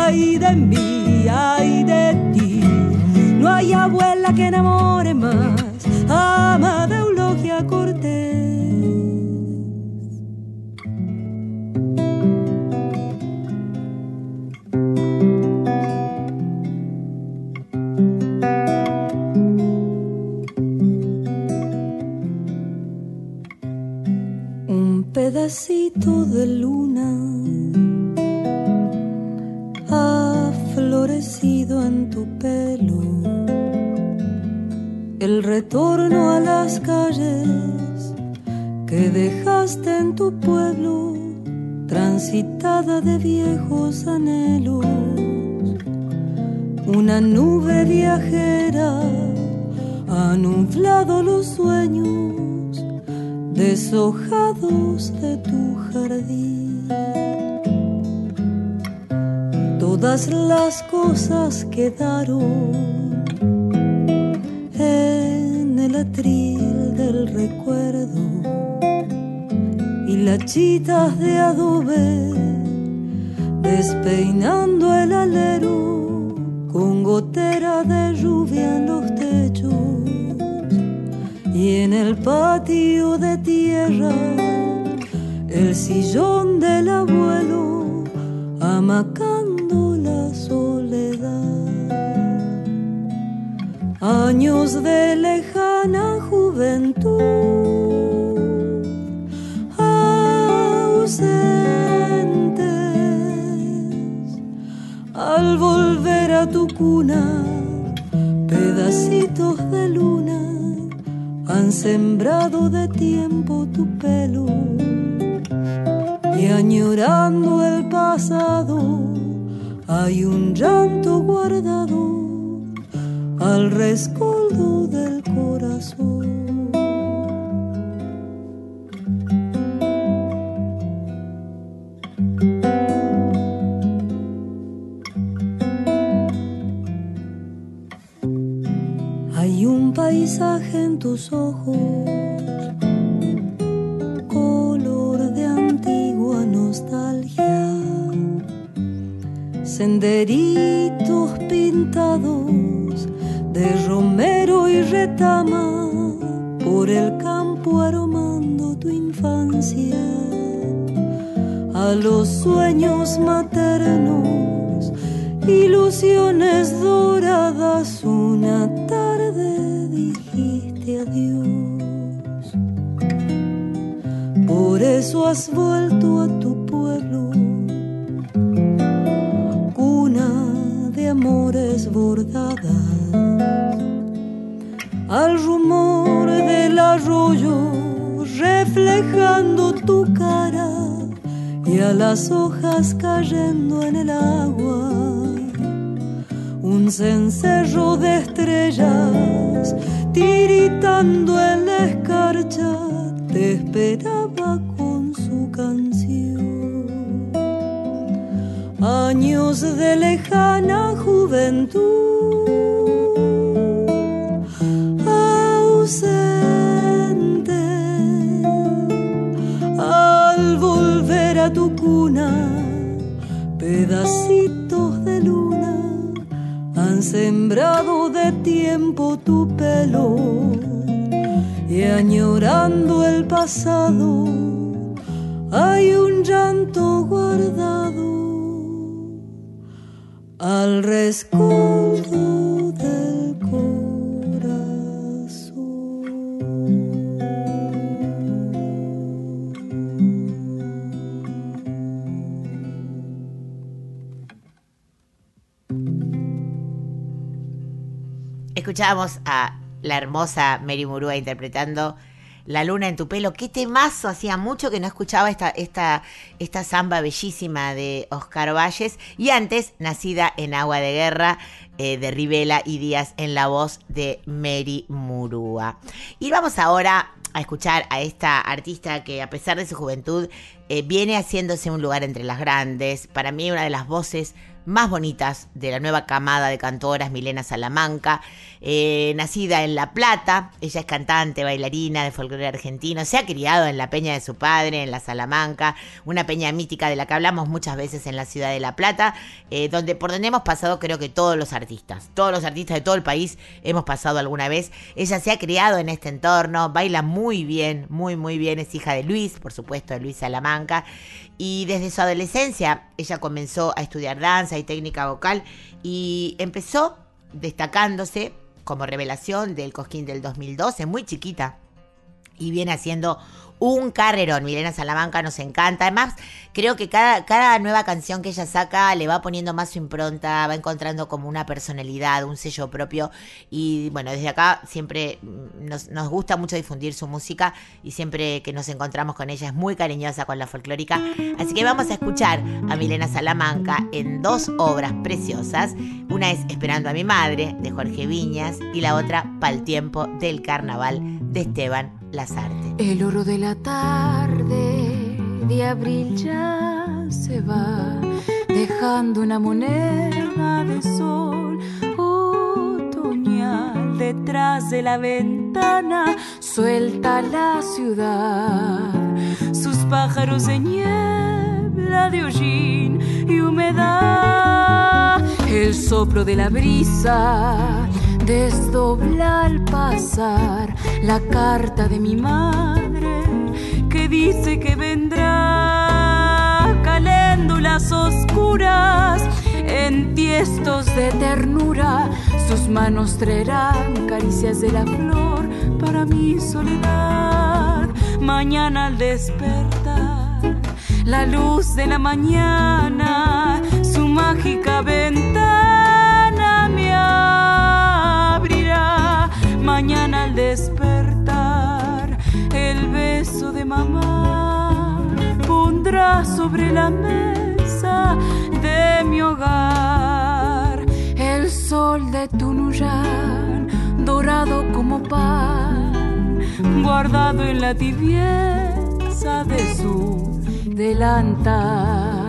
Ay de mí, ay de ti no hay abuela que enamore más, amada Eulogia Cortés. Un pedacito de luna ha florecido en tu pelo el retorno a las calles que dejaste en tu pueblo, transitada de viejos anhelos. Una nube viajera ha nublado los sueños deshojados de tu jardín. Todas las cosas quedaron en el atril del recuerdo. Y lachitas de adobe despeinando el alero con gotera de lluvia en los techos. Y en el patio de tierra el sillón del abuelo, amacando Años de lejana juventud, ausentes, al volver a tu cuna, pedacitos de luna han sembrado de tiempo tu pelo. Y añorando el pasado hay un llanto guardado al rescoldo del corazón. Hay un paisaje en tus ojos, color de antigua nostalgia, senderitos pintados de romero y retama por el campo aromando tu infancia a los sueños maternos, ilusiones doradas, una tarde dijiste adiós. Por eso has vuelto a tu pueblo, cuna de amores bordadas, al rumor del arroyo reflejando tu cara y a las hojas cayendo en el agua. Un cencerro de estrellas tiritando en la escarcha te esperaba con su canción. Años de lejana juventud, al volver a tu cuna, pedacitos de luna han sembrado de tiempo tu pelo. Y añorando el pasado hay un llanto guardado al rescoldo del Escuchábamos a la hermosa Mary Murúa interpretando La luna en tu pelo. Qué temazo, hacía mucho que no escuchaba esta, esta, esta samba bellísima de Oscar Valles. Y antes, nacida en Agua de Guerra, eh, de Rivela y Díaz en la voz de Mary Murúa. Y vamos ahora a escuchar a esta artista que a pesar de su juventud eh, viene haciéndose un lugar entre las grandes. Para mí una de las voces más bonitas de la nueva camada de cantoras, Milena Salamanca, eh, nacida en La Plata, ella es cantante, bailarina de folclore argentino, se ha criado en la peña de su padre, en la Salamanca, una peña mítica de la que hablamos muchas veces en la ciudad de La Plata, eh, donde por donde hemos pasado creo que todos los artistas, todos los artistas de todo el país hemos pasado alguna vez. Ella se ha criado en este entorno, baila muy bien, muy muy bien, es hija de Luis, por supuesto, de Luis Salamanca, y desde su adolescencia ella comenzó a estudiar danza y técnica vocal y empezó destacándose como revelación del Cosquín del 2012, muy chiquita. Y viene haciendo un carrerón. Milena Salamanca nos encanta. Además, creo que cada, cada nueva canción que ella saca le va poniendo más su impronta, va encontrando como una personalidad, un sello propio. Y bueno, desde acá siempre nos, nos gusta mucho difundir su música y siempre que nos encontramos con ella es muy cariñosa con la folclórica. Así que vamos a escuchar a Milena Salamanca en dos obras preciosas. Una es Esperando a mi madre, de Jorge Viñas, y la otra Pal tiempo del carnaval, de Esteban Lazarte. El oro de la tarde de abril ya se va, dejando una moneda de sol otoñal detrás de la ventana, suelta la ciudad, sus pájaros de niebla de hollín y humedad, el soplo de la brisa desdobla al pasar la carta de mi madre que dice que vendrá noches oscuras, en tiestos de ternura, sus manos traerán caricias de la flor para mi soledad. Mañana al despertar, la luz de la mañana, su mágica ventana me abrirá. Mañana al despertar, de mamá pondrá sobre la mesa de mi hogar el sol de Tunuyán, dorado como pan, guardado en la tibieza de su delantal.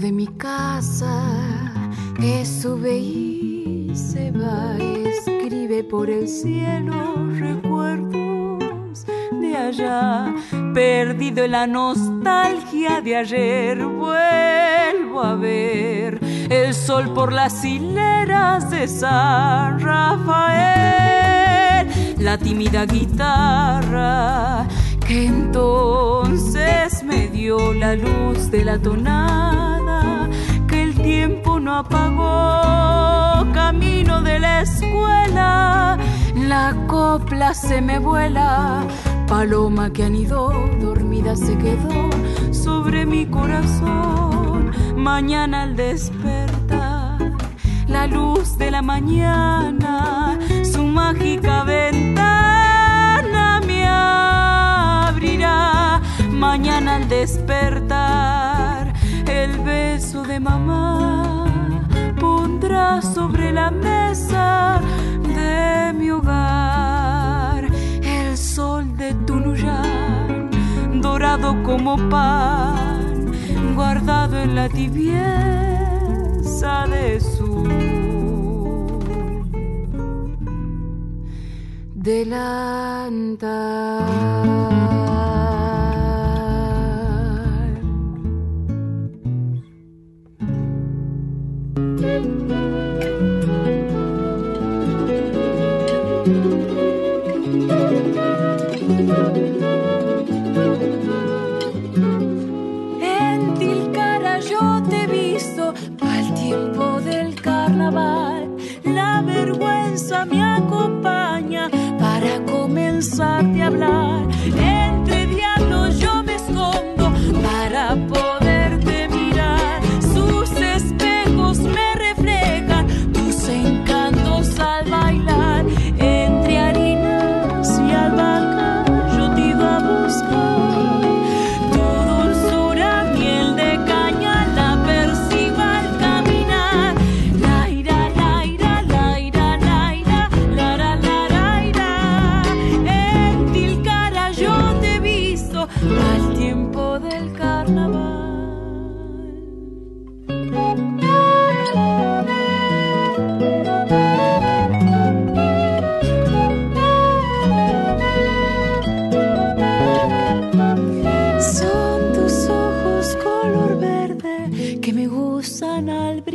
De mi casa que sube y se va, escribe por el cielo recuerdos de allá, perdido en la nostalgia de ayer, vuelvo a ver el sol por las hileras de San Rafael, la tímida guitarra que entonces me dio la luz de la tonada apagó. Camino de la escuela, la copla se me vuela. Paloma que anidó, dormida se quedó sobre mi corazón. Mañana al despertar, la luz de la mañana, su mágica ventana me abrirá. Mañana al despertar, el beso de mamá sobre la mesa de mi hogar el sol de Tunuyán, dorado como pan, guardado en la tibieza de su delantal. Comenzarte a hablar.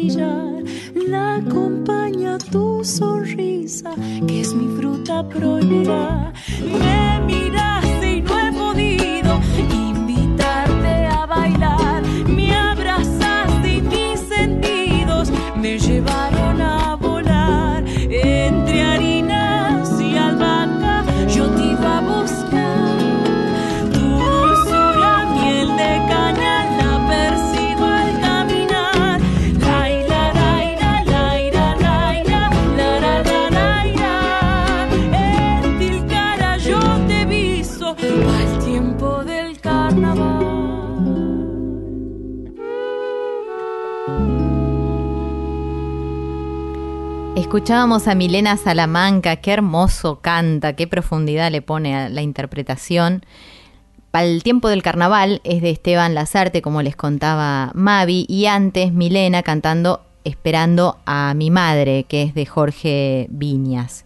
La acompaña tu sonrisa, que es mi fruta prohibida. Escuchábamos a Milena Salamanca, qué hermoso canta, qué profundidad le pone a la interpretación. Para el tiempo del carnaval es de Esteban Lazarte, como les contaba Mavi, y antes Milena cantando Esperando a mi madre, que es de Jorge Viñas.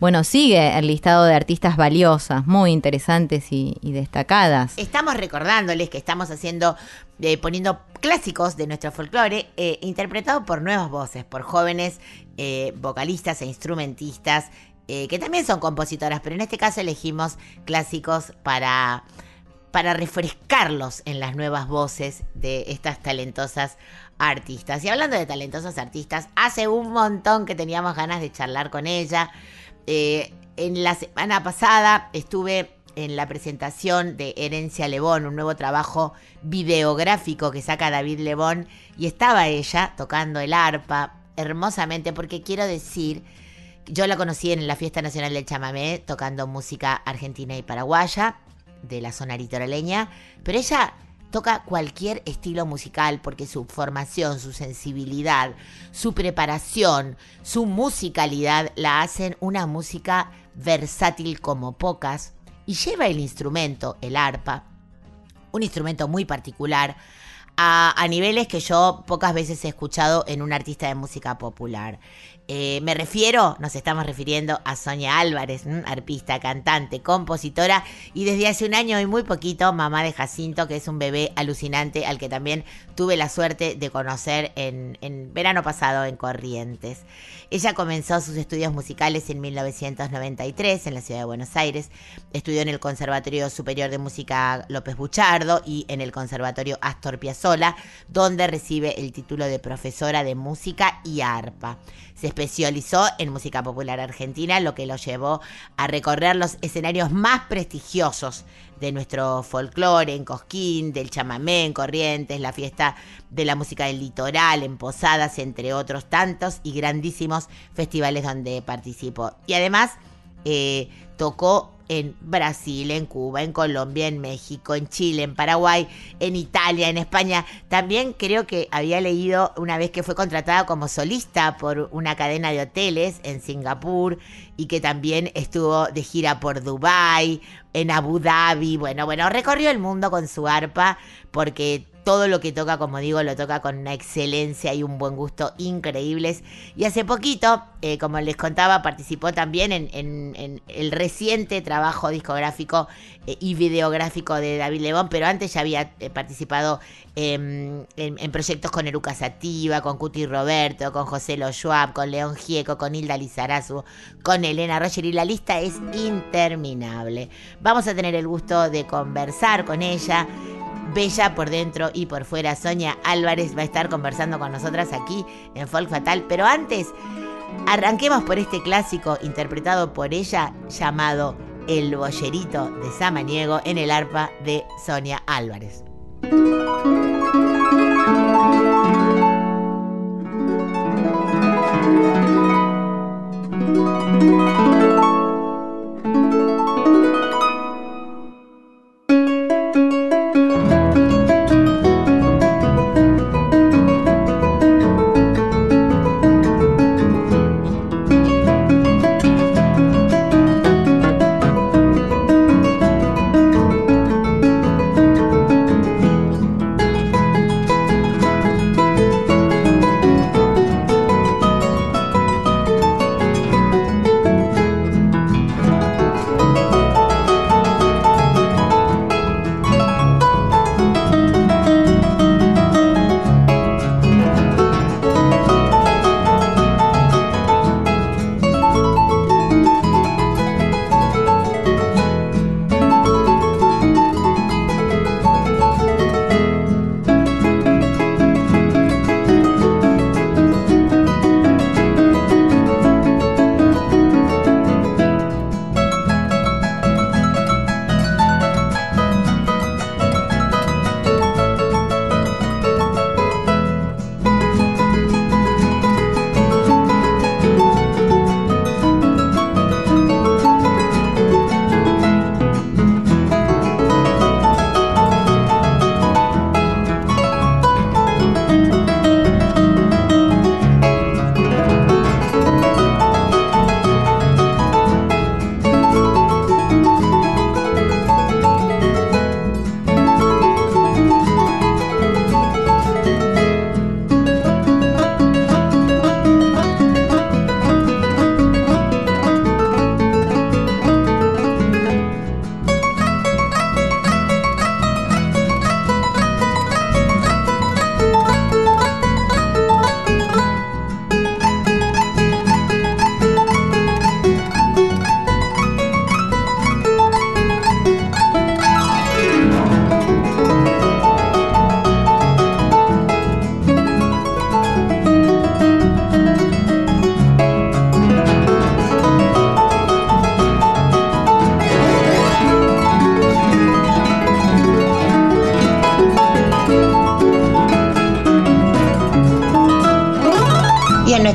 Bueno, sigue el listado de artistas valiosas, muy interesantes y, destacadas. Estamos recordándoles que estamos haciendo, eh, poniendo clásicos de nuestro folclore, eh, interpretados por nuevas voces, por jóvenes eh, vocalistas e instrumentistas, eh, que también son compositoras, pero en este caso elegimos clásicos para, para refrescarlos en las nuevas voces de estas talentosas artistas. Y hablando de talentosas artistas, hace un montón que teníamos ganas de charlar con ella. Eh, en la semana pasada estuve en la presentación de Herencia Lebón, un nuevo trabajo videográfico que saca David Lebón, y estaba ella tocando el arpa hermosamente, porque quiero decir, yo la conocí en la Fiesta Nacional del Chamamé, tocando música argentina y paraguaya, de la zona litoraleña, pero ella toca cualquier estilo musical porque su formación, su sensibilidad, su preparación, su musicalidad la hacen una música versátil como pocas y lleva el instrumento, el arpa, un instrumento muy particular, a, a niveles que yo pocas veces he escuchado en un artista de música popular. Eh, me refiero, nos estamos refiriendo a Sonia Álvarez, arpista, cantante, compositora y desde hace un año y muy poquito mamá de Jacinto, que es un bebé alucinante al que también tuve la suerte de conocer en, en verano pasado en Corrientes. Ella comenzó sus estudios musicales en 1993 en la ciudad de Buenos Aires. Estudió en el Conservatorio Superior de Música López Buchardo y en el Conservatorio Astor Piazzolla, donde recibe el título de profesora de música y arpa. Se especializó en música popular argentina, lo que lo llevó a recorrer los escenarios más prestigiosos de nuestro folclore, en Cosquín, del chamamé, en Corrientes, la fiesta de la música del litoral, en Posadas, entre otros tantos y grandísimos festivales donde participó. Y además eh, tocó en Brasil, en Cuba, en Colombia, en México, en Chile, en Paraguay, en Italia, en España. También creo que había leído una vez que fue contratada como solista por una cadena de hoteles en Singapur y que también estuvo de gira por Dubai, en Abu Dhabi. Bueno, bueno, recorrió el mundo con su arpa porque todo lo que toca, como digo, lo toca con una excelencia y un buen gusto increíbles. Y hace poquito, eh, como les contaba, participó también en, el reciente trabajo discográfico eh, y videográfico de David Lebón, pero antes ya había eh, participado en, proyectos con Eruca Sativa, con Cuti Roberto, con José Lo con León Gieco, con Hilda Lizarazu, con Elena Roger y la lista es interminable. Vamos a tener el gusto de conversar con ella. Bella por dentro y por fuera, Sonia Álvarez va a estar conversando con nosotras aquí en Folk Fatal. Pero antes, arranquemos por este clásico interpretado por ella llamado El Bollerito de Samaniego en el arpa de Sonia Álvarez.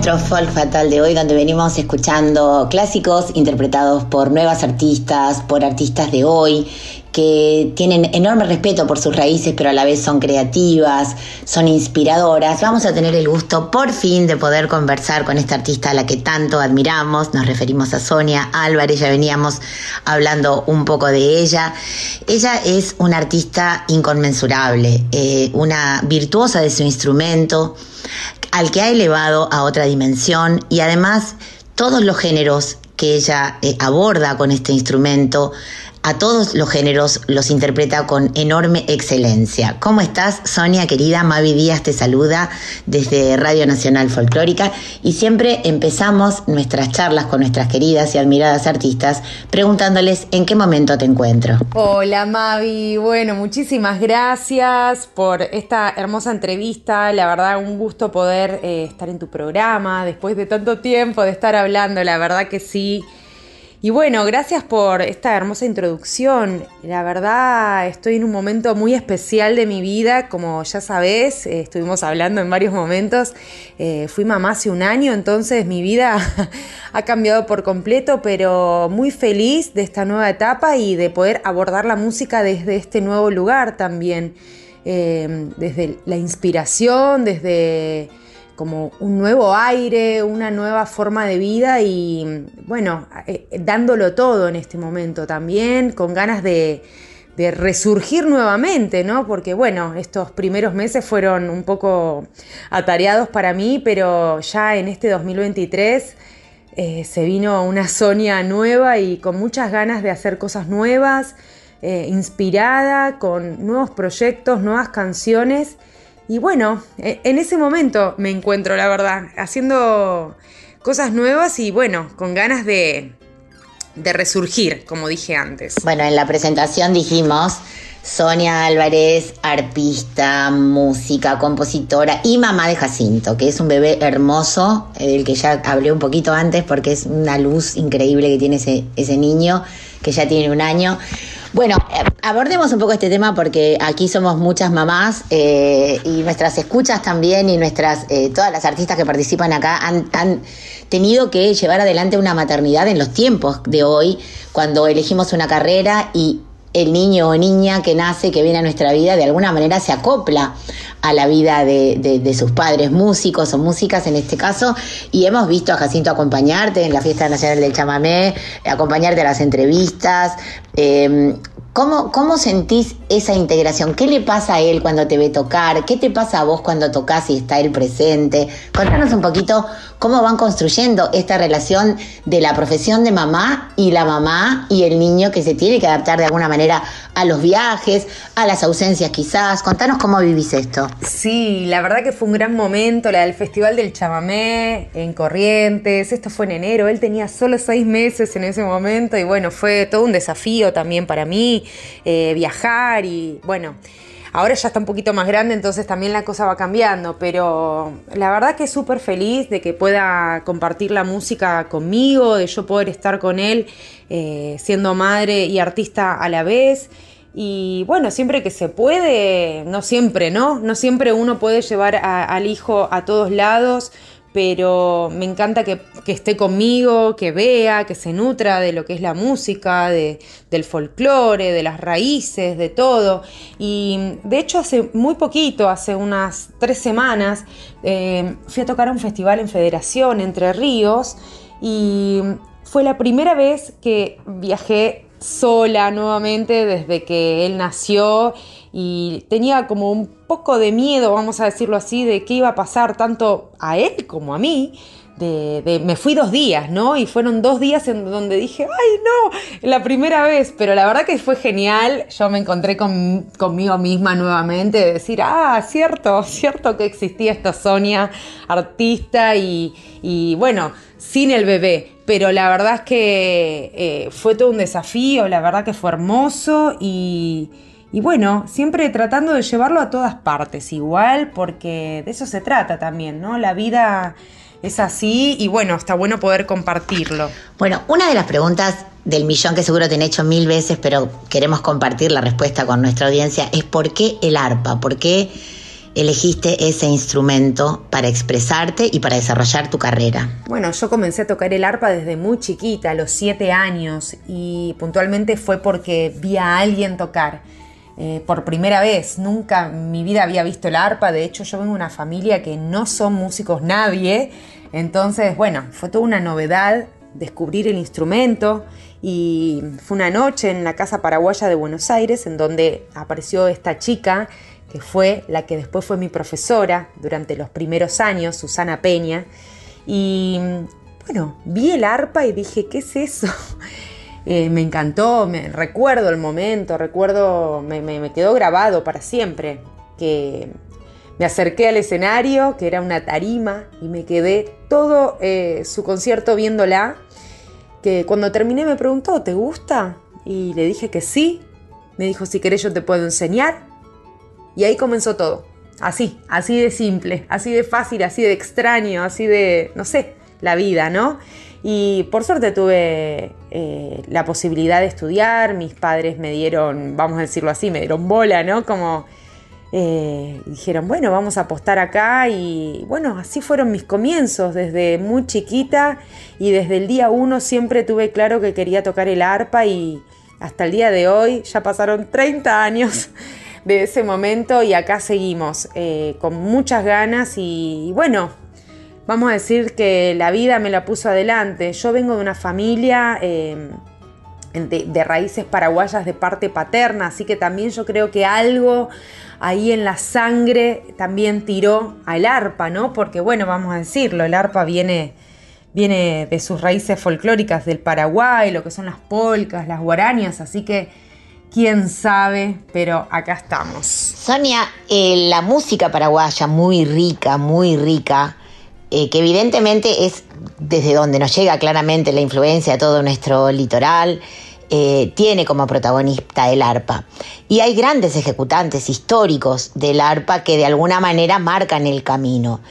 Nuestro folk fatal de hoy, donde venimos escuchando clásicos interpretados por nuevas artistas, por artistas de hoy, que tienen enorme respeto por sus raíces, pero a la vez son creativas, son inspiradoras. Vamos a tener el gusto por fin de poder conversar con esta artista a la que tanto admiramos. Nos referimos a Sonia Álvarez, ya veníamos hablando un poco de ella. Ella es una artista inconmensurable, eh, una virtuosa de su instrumento, al que ha elevado a otra dimensión y además todos los géneros que ella eh, aborda con este instrumento a todos los géneros los interpreta con enorme excelencia. ¿Cómo estás, Sonia, querida? Mavi Díaz te saluda desde Radio Nacional Folclórica y siempre empezamos nuestras charlas con nuestras queridas y admiradas artistas preguntándoles en qué momento te encuentro. Hola, Mavi. Bueno, muchísimas gracias por esta hermosa entrevista. La verdad, un gusto poder eh, estar en tu programa después de tanto tiempo de estar hablando. La verdad que sí. Y bueno, gracias por esta hermosa introducción. La verdad, estoy en un momento muy especial de mi vida, como ya sabes, eh, estuvimos hablando en varios momentos. Eh, fui mamá hace un año, entonces mi vida ha cambiado por completo, pero muy feliz de esta nueva etapa y de poder abordar la música desde este nuevo lugar también. Eh, desde la inspiración, desde como un nuevo aire, una nueva forma de vida y bueno, eh, dándolo todo en este momento también, con ganas de, resurgir nuevamente, ¿no? Porque bueno, estos primeros meses fueron un poco atareados para mí, pero ya en este 2023 eh, se vino una Sonia nueva y con muchas ganas de hacer cosas nuevas, eh, inspirada, con nuevos proyectos, nuevas canciones y bueno, e, en ese momento me encuentro, la verdad, haciendo cosas nuevas y bueno, con ganas de, de resurgir, como dije antes. Bueno, en la presentación dijimos Sonia Álvarez, arpista, música, compositora y mamá de Jacinto, que es un bebé hermoso, del que ya hablé un poquito antes porque es una luz increíble que tiene ese niño, que ya tiene un año. Bueno, eh, abordemos un poco este tema porque aquí somos muchas mamás eh, y nuestras escuchas también y nuestras eh, todas las artistas que participan acá han, han, tenido que llevar adelante una maternidad en los tiempos de hoy, cuando elegimos una carrera y el niño o niña que nace, que viene a nuestra vida, de alguna manera se acopla a la vida de, sus padres, músicos o músicas en este caso, y hemos visto a Jacinto acompañarte en la Fiesta Nacional del Chamamé, acompañarte a las entrevistas. Eh, ¿Cómo, ¿Cómo sentís esa integración? ¿Qué le pasa a él cuando te ve tocar? ¿Qué te pasa a vos cuando tocas y está él presente? Contanos un poquito cómo van construyendo esta relación de la profesión de mamá y la mamá y el niño que se tiene que adaptar de alguna manera a los viajes, a las ausencias quizás. Contanos cómo vivís esto. Sí, la verdad que fue un gran momento, la del Festival del Chamamé en Corrientes. Esto fue en enero, él tenía solo seis meses en ese momento y bueno, fue todo un desafío también para mí eh, viajar y bueno. Ahora ya está un poquito más grande, entonces también la cosa va cambiando, pero la verdad que súper feliz de que pueda compartir la música conmigo, de yo poder estar con él eh, siendo madre y artista a la vez. Y bueno, siempre que se puede, no siempre, ¿no? No siempre uno puede llevar al hijo a todos lados, pero me encanta que, esté conmigo, que vea, que se nutra de lo que es la música, de, del folclore, de las raíces, de todo. Y de hecho hace muy poquito, hace unas tres semanas, eh, fui a tocar a un festival en Federación, Entre Ríos, y fue la primera vez que viajé sola nuevamente desde que él nació y tenía como un poco de miedo, vamos a decirlo así, de qué iba a pasar tanto a él como a mí. De, me fui dos días, ¿no? Y fueron dos días en donde dije, ay, no, la primera vez, pero la verdad que fue genial. Yo me encontré conmigo misma nuevamente de decir, ah, cierto, cierto que existía esta Sonia, artista y, y bueno, sin el bebé. Pero la verdad es que eh, fue todo un desafío, la verdad que fue hermoso y, y bueno, siempre tratando de llevarlo a todas partes igual, porque de eso se trata también, ¿no? La vida es así y bueno, está bueno poder compartirlo. Bueno, una de las preguntas del millón que seguro te han hecho mil veces, pero queremos compartir la respuesta con nuestra audiencia, es ¿por qué el arpa? ¿Por qué elegiste ese instrumento para expresarte y para desarrollar tu carrera? Bueno, yo comencé a tocar el arpa desde muy chiquita, a los siete años, y puntualmente fue porque vi a alguien tocar. Eh, por primera vez, nunca en mi vida había visto el arpa, de hecho yo vengo de una familia que no son músicos nadie, entonces bueno, fue toda una novedad descubrir el instrumento. Y fue una noche en la Casa Paraguaya de Buenos Aires en donde apareció esta chica que fue la que después fue mi profesora durante los primeros años, Susana Peña, y bueno, vi el arpa y dije, ¿qué es eso? Eh, me encantó, me recuerdo el momento, recuerdo, me, quedó grabado para siempre, que me acerqué al escenario, que era una tarima, y me quedé todo eh, su concierto viéndola, que cuando terminé me preguntó, ¿te gusta? Y le dije que sí, me dijo, si querés yo te puedo enseñar, y ahí comenzó todo, así, así de simple, así de fácil, así de extraño, así de, no sé, la vida, ¿no? Y por suerte tuve eh, la posibilidad de estudiar, mis padres me dieron, vamos a decirlo así, me dieron bola, ¿no? Como eh, dijeron, bueno, vamos a apostar acá y bueno, así fueron mis comienzos desde muy chiquita. Y desde el día uno siempre tuve claro que quería tocar el arpa y hasta el día de hoy ya pasaron 30 años de ese momento y acá seguimos eh, con muchas ganas y bueno, vamos a decir que la vida me la puso adelante. Yo vengo de una familia em, de, raíces paraguayas de parte paterna, así que también yo creo que algo ahí en la sangre también tiró al arpa, ¿no? Porque bueno, vamos a decirlo, el arpa viene, viene de sus raíces folclóricas del Paraguay, lo que son las polcas, las guarañas, así que quién sabe, pero acá estamos. Sonia, eh, la música paraguaya muy rica, muy rica, eh, que evidentemente es desde donde nos llega claramente la influencia de todo nuestro litoral, eh, tiene como protagonista el arpa. Y hay grandes ejecutantes históricos del arpa que de alguna manera marcan el camino.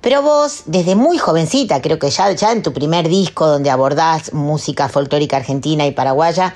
Pero vos, desde muy jovencita, creo que ya, ya en tu primer disco donde abordás música folclórica argentina y paraguaya,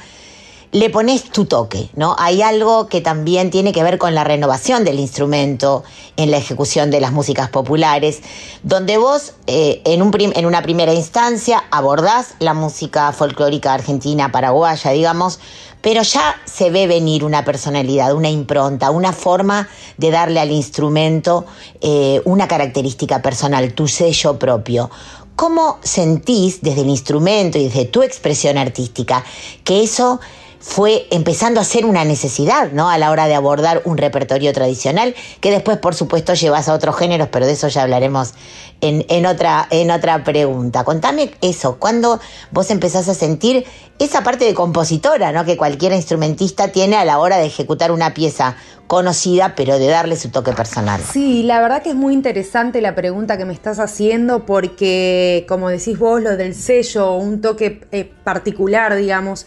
le pones tu toque, ¿no? Hay algo que también tiene que ver con la renovación del instrumento en la ejecución de las músicas populares, donde vos eh, en, un en una primera instancia abordás la música folclórica argentina, paraguaya, digamos, pero ya se ve venir una personalidad, una impronta, una forma de darle al instrumento eh, una característica personal, tu sello propio. ¿Cómo sentís desde el instrumento y desde tu expresión artística que eso fue empezando a ser una necesidad, ¿no? A la hora de abordar un repertorio tradicional, que después, por supuesto, llevas a otros géneros, pero de eso ya hablaremos en, otra, en otra pregunta. Contame eso, ¿cuándo vos empezás a sentir esa parte de compositora, ¿no? Que cualquier instrumentista tiene a la hora de ejecutar una pieza conocida, pero de darle su toque personal. Sí, la verdad que es muy interesante la pregunta que me estás haciendo, porque, como decís vos, lo del sello, un toque eh, particular, digamos,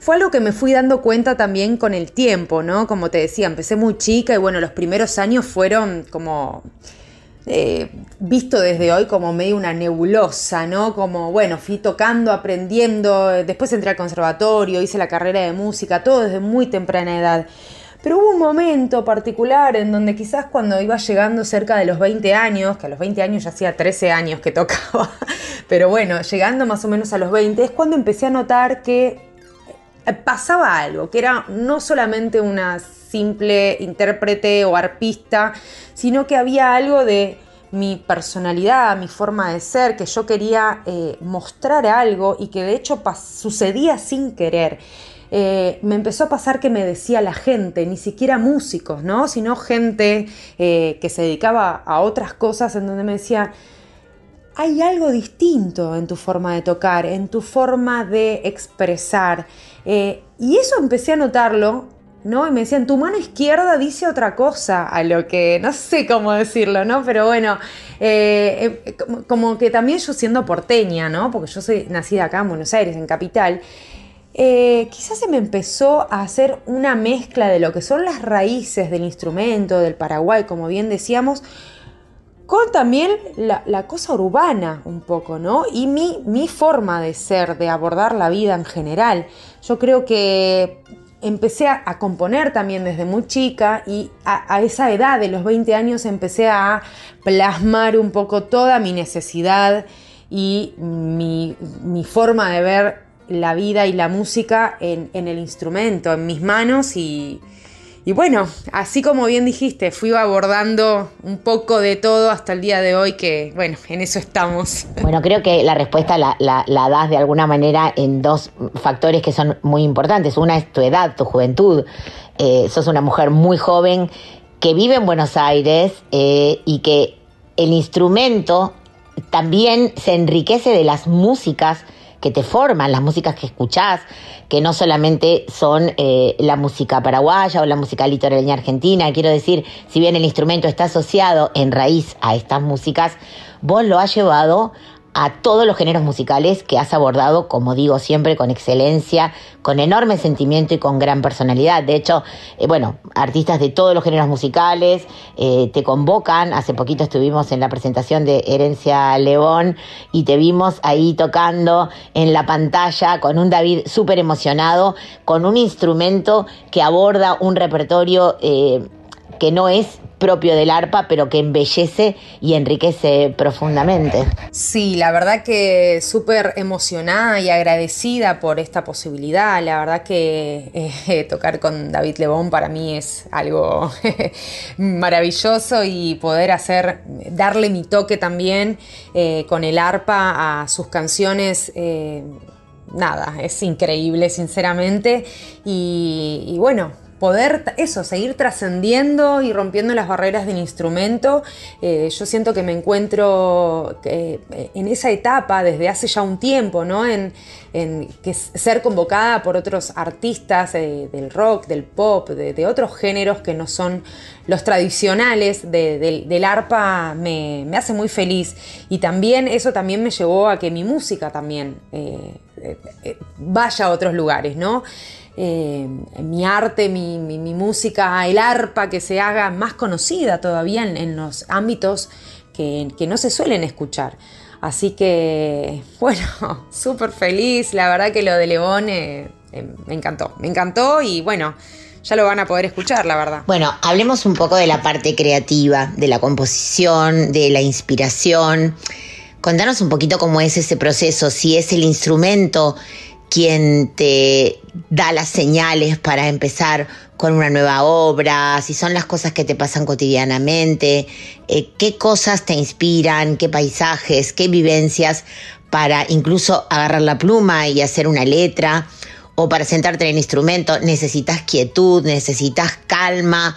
fue algo que me fui dando cuenta también con el tiempo, ¿no? Como te decía, empecé muy chica y bueno, los primeros años fueron como... Eh, visto desde hoy como medio una nebulosa, ¿no? Como, bueno, fui tocando, aprendiendo, después entré al conservatorio, hice la carrera de música, todo desde muy temprana edad. Pero hubo un momento particular en donde quizás cuando iba llegando cerca de los 20 años, que a los 20 años ya hacía 13 años que tocaba, pero bueno, llegando más o menos a los 20, es cuando empecé a notar que eh, pasaba algo, que era no solamente una simple intérprete o arpista, sino que había algo de mi personalidad, mi forma de ser, que yo quería eh, mostrar algo y que de hecho sucedía sin querer. Eh, me empezó a pasar que me decía la gente, ni siquiera músicos, ¿no? Sino gente que se dedicaba a otras cosas en donde me decía, hay algo distinto en tu forma de tocar, en tu forma de expresar. Eh, y eso empecé a notarlo, ¿no? Y me decían, tu mano izquierda dice otra cosa, a lo que no sé cómo decirlo, ¿no? Pero bueno, eh, eh, como que también yo siendo porteña, ¿no? Porque yo soy nacida acá en Buenos Aires, en Capital. quizás se me empezó a hacer una mezcla de lo que son las raíces del instrumento, del Paraguay, como bien decíamos, con también la, cosa urbana un poco, ¿no? Y mi, mi forma de ser, de abordar la vida en general. Yo creo que empecé a, componer también desde muy chica y a, a, esa edad de los 20 años empecé a plasmar un poco toda mi necesidad y mi, mi forma de ver la vida y la música en, en el instrumento, en mis manos y, y, bueno, así como bien dijiste, fui abordando un poco de todo hasta el día de hoy que bueno, en eso estamos. Bueno, creo que la respuesta la, la, das de alguna manera en dos factores que son muy importantes. Una es tu edad, tu juventud. Eh, sos una mujer muy joven que vive en Buenos Aires eh, y que el instrumento también se enriquece de las músicas que te forman, las músicas que escuchás, que no solamente son eh, la música paraguaya o la música litoraleña argentina, quiero decir, si bien el instrumento está asociado en raíz a estas músicas, vos lo has llevado a todos los géneros musicales que has abordado, como digo siempre, con excelencia, con enorme sentimiento y con gran personalidad. De hecho, eh, bueno, artistas de todos los géneros musicales eh, te convocan. Hace poquito estuvimos en la presentación de Herencia León y te vimos ahí tocando en la pantalla con un David súper emocionado, con un instrumento que aborda un repertorio eh, que no es propio del arpa, pero que embellece y enriquece profundamente. Sí, la verdad que súper emocionada y agradecida por esta posibilidad. La verdad que eh, tocar con David Lebón para mí es algo maravilloso y poder hacer, darle mi toque también eh, con el arpa a sus canciones. Eh, nada, es increíble, sinceramente. Y, y bueno, poder eso, seguir trascendiendo y rompiendo las barreras del instrumento. Eh, yo siento que me encuentro eh, en esa etapa desde hace ya un tiempo, ¿no? En, en que ser convocada por otros artistas eh, del rock, del pop, de, otros géneros que no son los tradicionales de, de, del arpa me, me, hace muy feliz. Y también eso también me llevó a que mi música también vaya a otros lugares, ¿no? Eh, mi arte, mi, música, el arpa, que se haga más conocida todavía en, los ámbitos que, que, no se suelen escuchar. Así que, bueno, súper feliz. La verdad que lo de León eh, eh, me encantó. Me encantó y bueno, ya lo van a poder escuchar, la verdad. Bueno, hablemos un poco de la parte creativa, de la composición, de la inspiración. Contanos un poquito cómo es ese proceso, si es el instrumento quien te da las señales para empezar con una nueva obra, si son las cosas que te pasan cotidianamente, eh, qué cosas te inspiran, qué paisajes, qué vivencias para incluso agarrar la pluma y hacer una letra o para sentarte en el instrumento, necesitas quietud, necesitas calma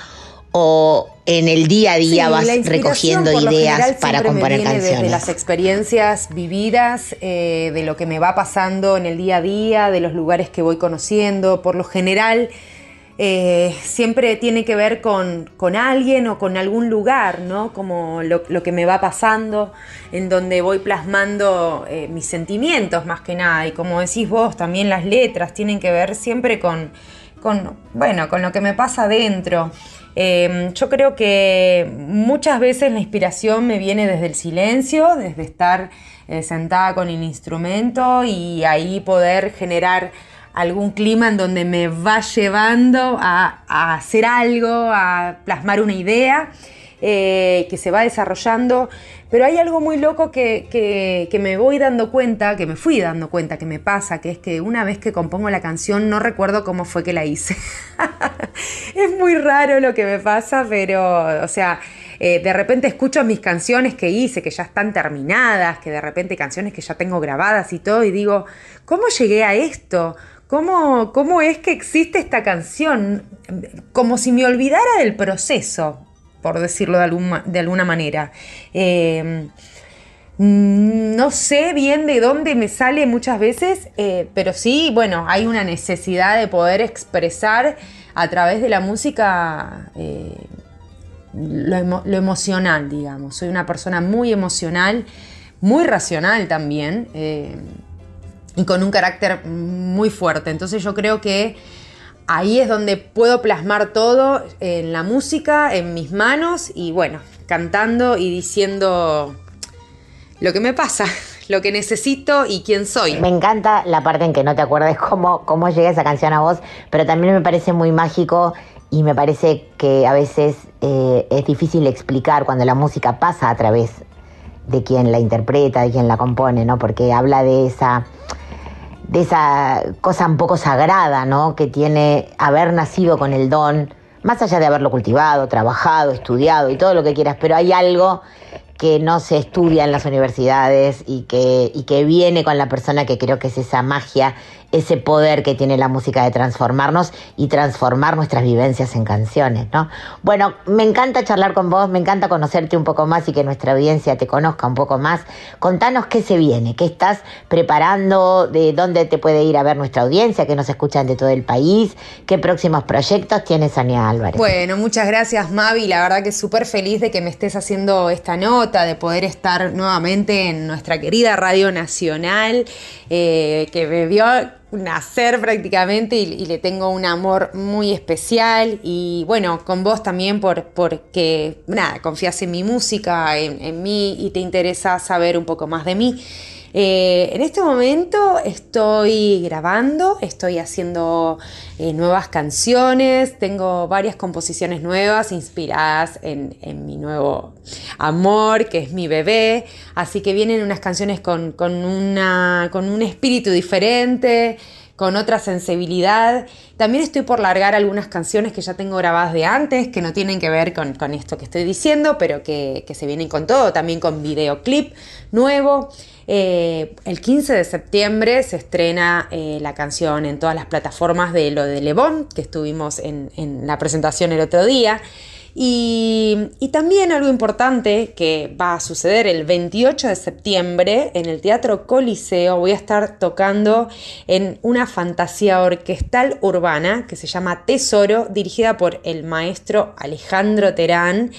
o en el día a día sí, vas recogiendo ideas para componer me canciones. De las experiencias vividas, eh, de lo que me va pasando en el día a día, de los lugares que voy conociendo. Por lo general, eh, siempre tiene que ver con, con, alguien o con algún lugar, ¿no? Como lo, lo, que me va pasando, en donde voy plasmando eh, mis sentimientos más que nada. Y como decís vos, también las letras tienen que ver siempre con, con bueno, con lo que me pasa dentro. Eh, yo creo que muchas veces la inspiración me viene desde el silencio, desde estar eh, sentada con el instrumento y ahí poder generar algún clima en donde me va llevando a hacer algo, a plasmar una idea eh, que se va desarrollando. Pero hay algo muy loco que, que, me voy dando cuenta, que me fui dando cuenta que me pasa, que es que una vez que compongo la canción no recuerdo cómo fue que la hice. es muy raro lo que me pasa, pero, o sea, eh, de repente escucho mis canciones que hice, que ya están terminadas, que de repente canciones que ya tengo grabadas y todo, y digo, ¿cómo llegué a esto? ¿Cómo, ¿Cómo es que existe esta canción? Como si me olvidara del proceso, por decirlo de, algún, de alguna manera. Eh, no sé bien de dónde me sale muchas veces, eh, pero sí, bueno, hay una necesidad de poder expresar a través de la música eh, lo, emocional, digamos. Soy una persona muy emocional, muy racional también, eh, y con un carácter muy fuerte. Entonces yo creo que ahí es donde puedo plasmar todo en la música, en mis manos, y bueno, cantando y diciendo lo que me pasa, lo que necesito y quién soy. Me encanta la parte en que no te acuerdes cómo, cómo llega esa canción a vos, pero también me parece muy mágico y me parece que a veces eh, es difícil explicar cuando la música pasa a través de quien la interpreta, de quien la compone, ¿no? Porque habla de esa de esa cosa un poco sagrada, ¿no? Que tiene haber nacido con el don, más allá de haberlo cultivado, trabajado, estudiado y todo lo que quieras, pero hay algo que no se estudia en las universidades y que, y que viene con la persona que creo que es esa magia ese poder que tiene la música de transformarnos y transformar nuestras vivencias en canciones, ¿no? Bueno, me encanta charlar con vos, me encanta conocerte un poco más y que nuestra audiencia te conozca un poco más. Contanos qué se viene, qué estás preparando, de dónde te puede ir a ver nuestra audiencia, que nos escuchan de todo el país, qué próximos proyectos tienes, Ania Álvarez. Bueno, muchas gracias, Mavi. La verdad que súper feliz de que me estés haciendo esta nota, de poder estar nuevamente en nuestra querida Radio Nacional, eh, que me vio nacer prácticamente y, le tengo un amor muy especial y bueno, con vos también por, porque nada, confías en mi música, en, en mí y te interesa saber un poco más de mí. Eh, en este momento estoy grabando, estoy haciendo eh, nuevas canciones, tengo varias composiciones nuevas inspiradas en, mi nuevo amor, que es mi bebé, así que vienen unas canciones con, una, con un espíritu diferente con otra sensibilidad. También estoy por largar algunas canciones que ya tengo grabadas de antes, que no tienen que ver con, con esto que estoy diciendo, pero que, que, se vienen con todo, también con videoclip nuevo. Eh, el 15 de septiembre se estrena eh, la canción en todas las plataformas de lo de Lebón, que estuvimos en, la presentación el otro día. Y, también algo importante que va a suceder el 28 de septiembre en el Teatro Coliseo, voy a estar tocando en una fantasía orquestal urbana que se llama Tesoro, dirigida por el maestro Alejandro Terán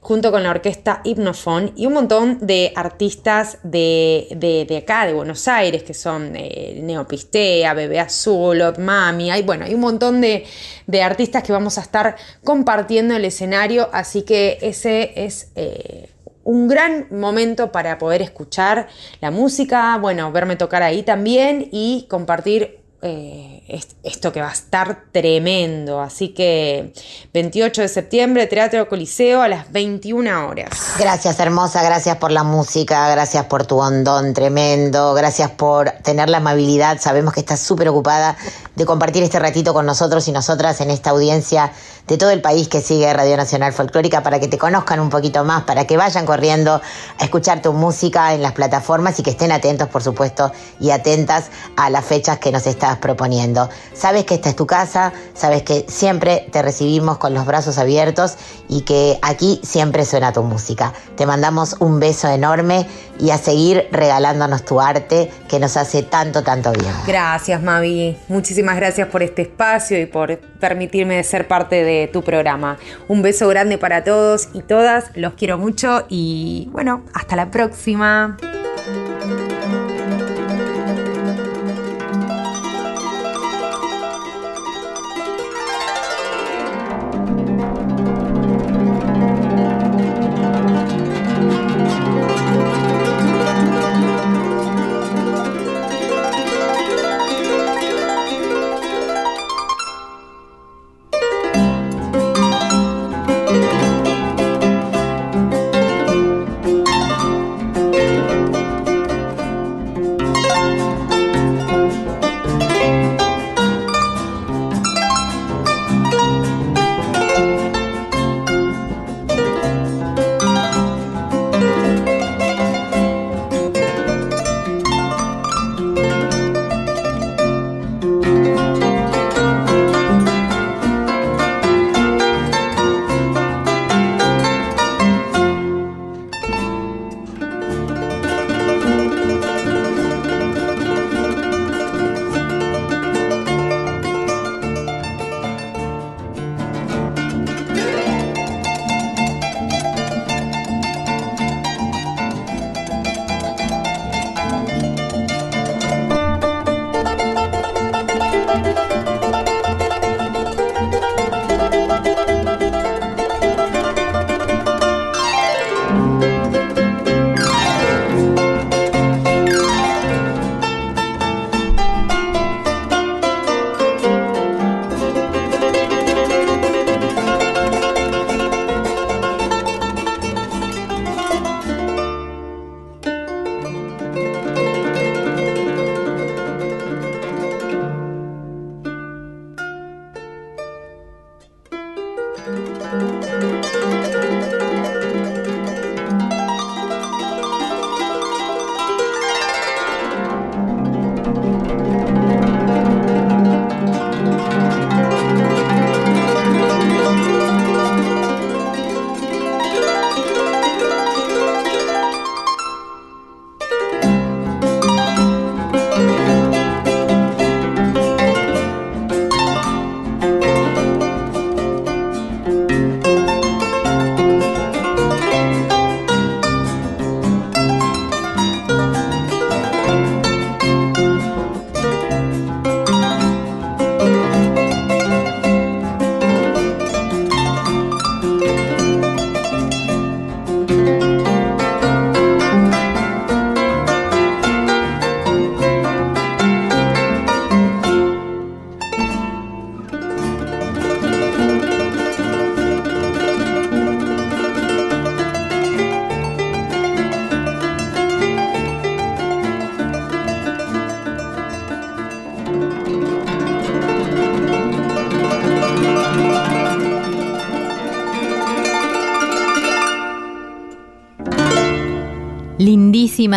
junto con la orquesta Hipnofon y un montón de artistas de, de, de acá, de Buenos Aires, que son eh, Neopistea, Bebé Azul, Mami, hay, bueno, hay un montón de, de, artistas que vamos a estar compartiendo el escenario, así que ese es... Eh, un gran momento para poder escuchar la música, bueno, verme tocar ahí también y compartir eh, esto que va a estar tremendo. Así que 28 de septiembre, Teatro Coliseo a las 21 horas. Gracias, hermosa, gracias por la música, gracias por tu hondón tremendo, gracias por tener la amabilidad. Sabemos que estás súper ocupada de compartir este ratito con nosotros y nosotras en esta audiencia de todo el país que sigue Radio Nacional Folclórica para que te conozcan un poquito más, para que vayan corriendo a escuchar tu música en las plataformas y que estén atentos, por supuesto, y atentas a las fechas que nos estás proponiendo. Sabes que esta es tu casa, sabes que siempre te recibimos con los brazos abiertos y que aquí siempre suena tu música. Te mandamos un beso enorme y a seguir regalándonos tu arte que nos hace tanto, tanto bien. Gracias, Mavi. Muchísimas gracias por este espacio y por permitirme ser parte de tu programa. Un beso grande para todos y todas. Los quiero mucho y bueno, hasta la próxima.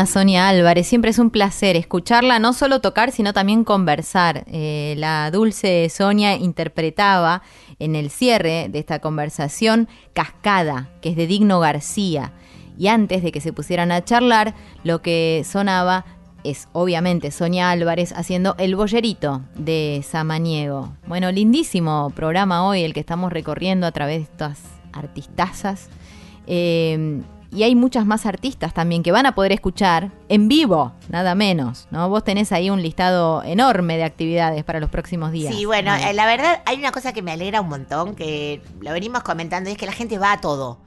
Sonia Álvarez, siempre es un placer escucharla, no solo tocar, sino también conversar. Eh, la dulce Sonia interpretaba en el cierre de esta conversación Cascada, que es de Digno García. Y antes de que se pusieran a charlar, lo que sonaba es obviamente Sonia Álvarez haciendo el bollerito de Samaniego. Bueno, lindísimo programa hoy el que estamos recorriendo a través de estas artistazas. Eh, y hay muchas más artistas también que van a poder escuchar en vivo, nada menos, ¿no? Vos tenés ahí un listado enorme de actividades para los próximos días. Sí, bueno, eh, la verdad hay una cosa que me alegra un montón, que lo venimos comentando, y es que la gente va a todo.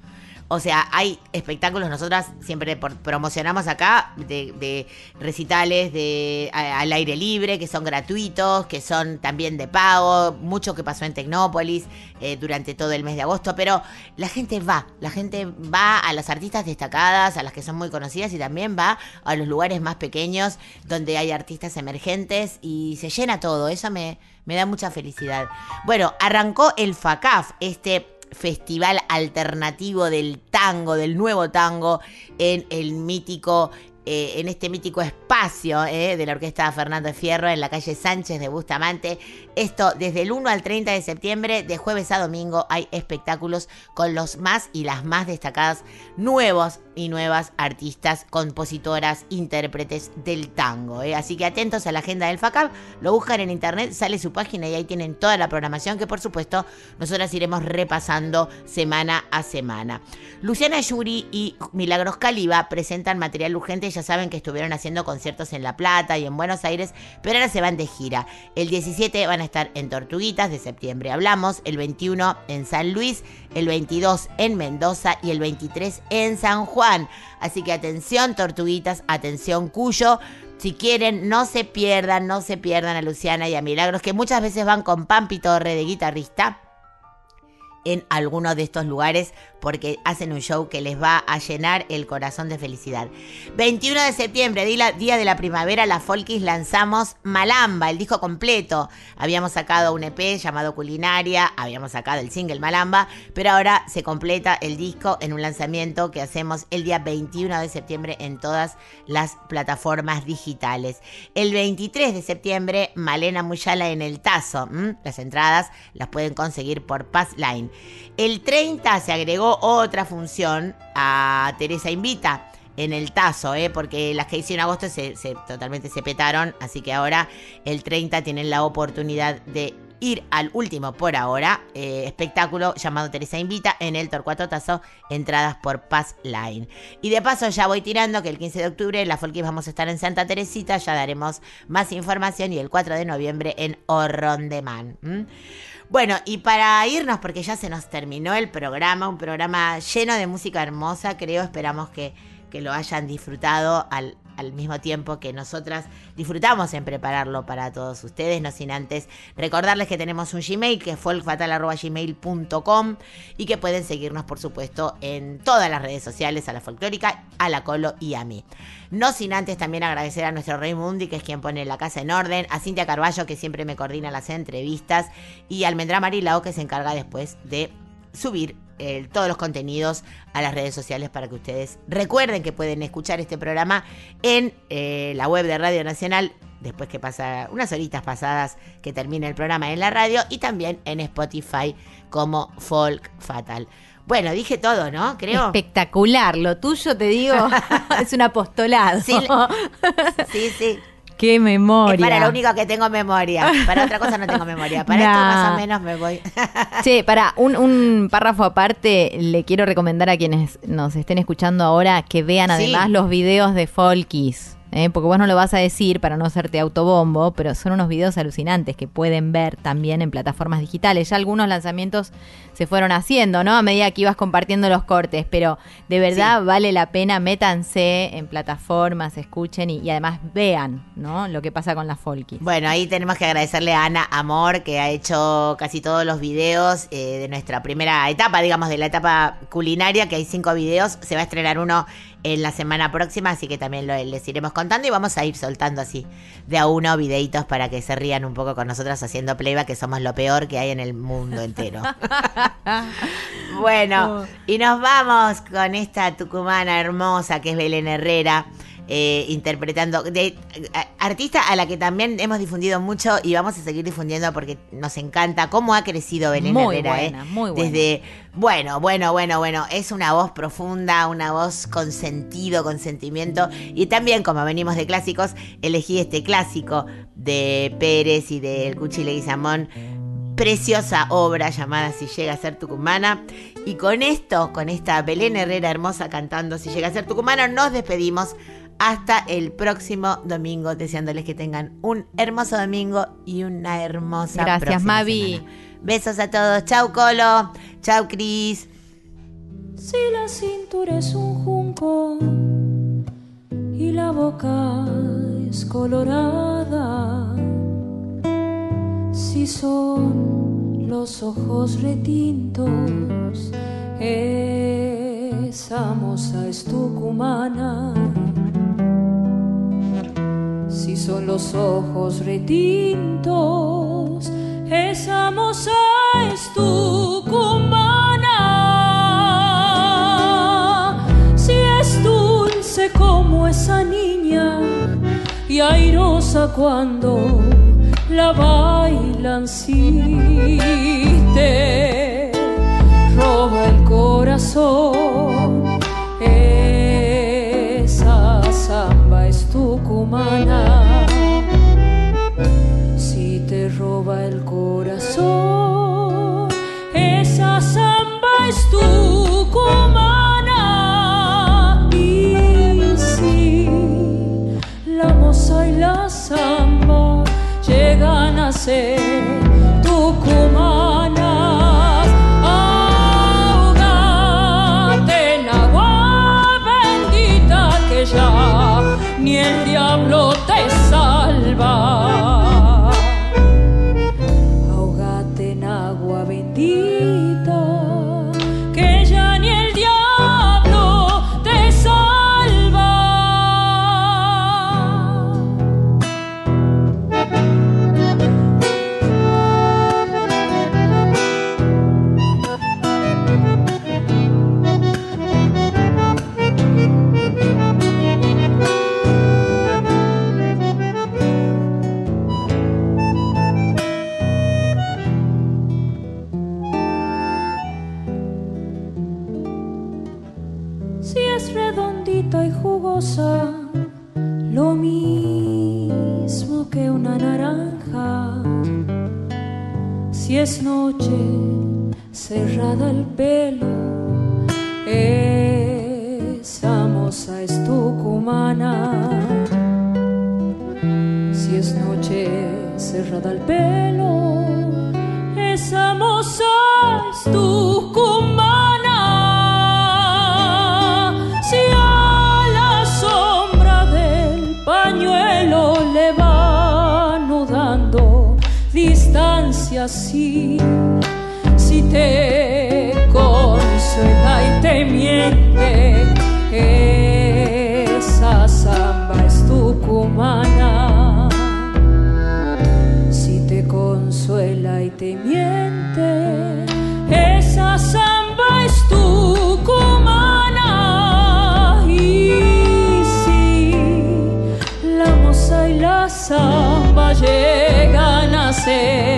O sea, hay espectáculos, nosotras siempre promocionamos acá de, recitales de al aire libre, que son gratuitos, que son también de pago, mucho que pasó en Tecnópolis eh, durante todo el mes de agosto, pero la gente va, la gente va a las artistas destacadas, a las que son muy conocidas y también va a los lugares más pequeños donde hay artistas emergentes y se llena todo, eso me, me da mucha felicidad. Bueno, arrancó el FACAF, este festival alternativo del tango, del nuevo tango, en el mítico, eh, en este mítico espacio eh, de la Orquesta Fernando Fierro en la calle Sánchez de Bustamante. Esto desde el 1 al 30 de septiembre, de jueves a domingo, hay espectáculos con los más y las más destacadas nuevos y nuevas artistas, compositoras, intérpretes del tango. eh. Así que atentos a la agenda del FACAP, lo buscan en internet, sale su página y ahí tienen toda la programación que por supuesto nosotras iremos repasando semana a semana. Luciana Yuri y Milagros Caliba presentan material urgente, ya saben que estuvieron haciendo conciertos en La Plata y en Buenos Aires, pero ahora se van de gira. El 17 van a estar en Tortuguitas, de septiembre hablamos, el 21 en San Luis, el 22 en Mendoza y el 23 en San Juan. Así que atención Tortuguitas, atención Cuyo. Si quieren, no se pierdan, no se pierdan a Luciana y a Milagros, que muchas veces van con Pampi Torre de guitarrista en alguno de estos lugares porque hacen un show que les va a llenar el corazón de felicidad. 21 de septiembre, día de la primavera, la Folkis lanzamos Malamba, el disco completo. Habíamos sacado un EP llamado Culinaria, habíamos sacado el single Malamba, pero ahora se completa el disco en un lanzamiento que hacemos el día 21 de septiembre en todas las plataformas digitales. El 23 de septiembre, Malena Muyala en el Tazo. Las entradas las pueden conseguir por Passline. El 30 se agregó otra función a Teresa Invita en el Tazo, ¿eh? porque las que hice en agosto se, totalmente se petaron, así que ahora el 30 tienen la oportunidad de ir al último por ahora eh, espectáculo llamado Teresa Invita en el Torcuato Tazo, entradas por Pass Line. Y de paso ya voy tirando que el 15 de octubre en la Folkis vamos a estar en Santa Teresita, ya daremos más información y el 4 de noviembre en Orrondemán. ¿m? Bueno, y para irnos, porque ya se nos terminó el programa, un programa lleno de música hermosa, creo, esperamos que, que lo hayan disfrutado al, al mismo tiempo que nosotras disfrutamos en prepararlo para todos ustedes, no sin antes recordarles que tenemos un Gmail que es folkfatal.gmail.com y que pueden seguirnos, por supuesto, en todas las redes sociales, a la folclórica, a la Colo y a mí. No sin antes también agradecer a nuestro Rey Mundi, que es quien pone la casa en orden, a Cintia Carballo, que siempre me coordina las entrevistas, y a Almendra Marilao, que se encarga después de subir eh, todos los contenidos a las redes sociales para que ustedes recuerden que pueden escuchar este programa en eh, la web de Radio Nacional después que pasa unas horitas pasadas que termine el programa en la radio y también en Spotify como Folk Fatal. Bueno, dije todo, ¿no? Creo. Espectacular, lo tuyo te digo, es un apostolado. Sí, Sí, sí. Qué memoria. Es para lo único que tengo memoria. Para otra cosa no tengo memoria. Para esto más o menos me voy. Che, para un, un párrafo aparte, le quiero recomendar a quienes nos estén escuchando ahora que vean Sí. además los videos de Folkis. ¿Eh? Porque vos no lo vas a decir para no hacerte autobombo, pero son unos videos alucinantes que pueden ver también en plataformas digitales. Ya algunos lanzamientos se fueron haciendo, ¿no? A medida que ibas compartiendo los cortes, pero de verdad vale la pena, métanse en plataformas, escuchen y, y además vean, ¿no? Lo que pasa con las Folkis. Bueno, ahí tenemos que agradecerle a Ana Amor, que ha hecho casi todos los videos eh, de nuestra primera etapa, digamos, de la etapa culinaria, que hay cinco videos. Se va a estrenar uno en la semana próxima, así que también lo- les iremos contando y vamos a ir soltando así de a uno videitos para que se rían un poco con nosotras haciendo playback, que somos lo peor que hay en el mundo entero. Bueno, y nos vamos con esta tucumana hermosa que es Belén Herrera. Eh, interpretando de artista a la que también hemos difundido mucho y vamos a seguir difundiendo porque nos encanta cómo ha crecido Belén Muy Herrera buena, eh. muy buena. desde bueno bueno bueno bueno es una voz profunda una voz con sentido con sentimiento y también como venimos de clásicos elegí este clásico de Pérez y del Cuchi Leguizamón preciosa obra llamada Si llega a ser tucumana. Y con esto, con esta Belén Herrera hermosa cantando Si llega a ser tucumana, nos despedimos hasta el próximo domingo, deseándoles que tengan un hermoso domingo y una hermosa Gracias, Mavi. semana. Besos a todos. Chau, Colo. Chau, Cris. Si la cintura es un junco y la boca es colorada, si son los ojos retintos, esa moza es tucumana. Son los ojos retintos, esa moza es tucumana. Si es dulce como esa niña y airosa cuando la bailan, si te roba el corazón, esa samba es tucumana. Si llegan el ser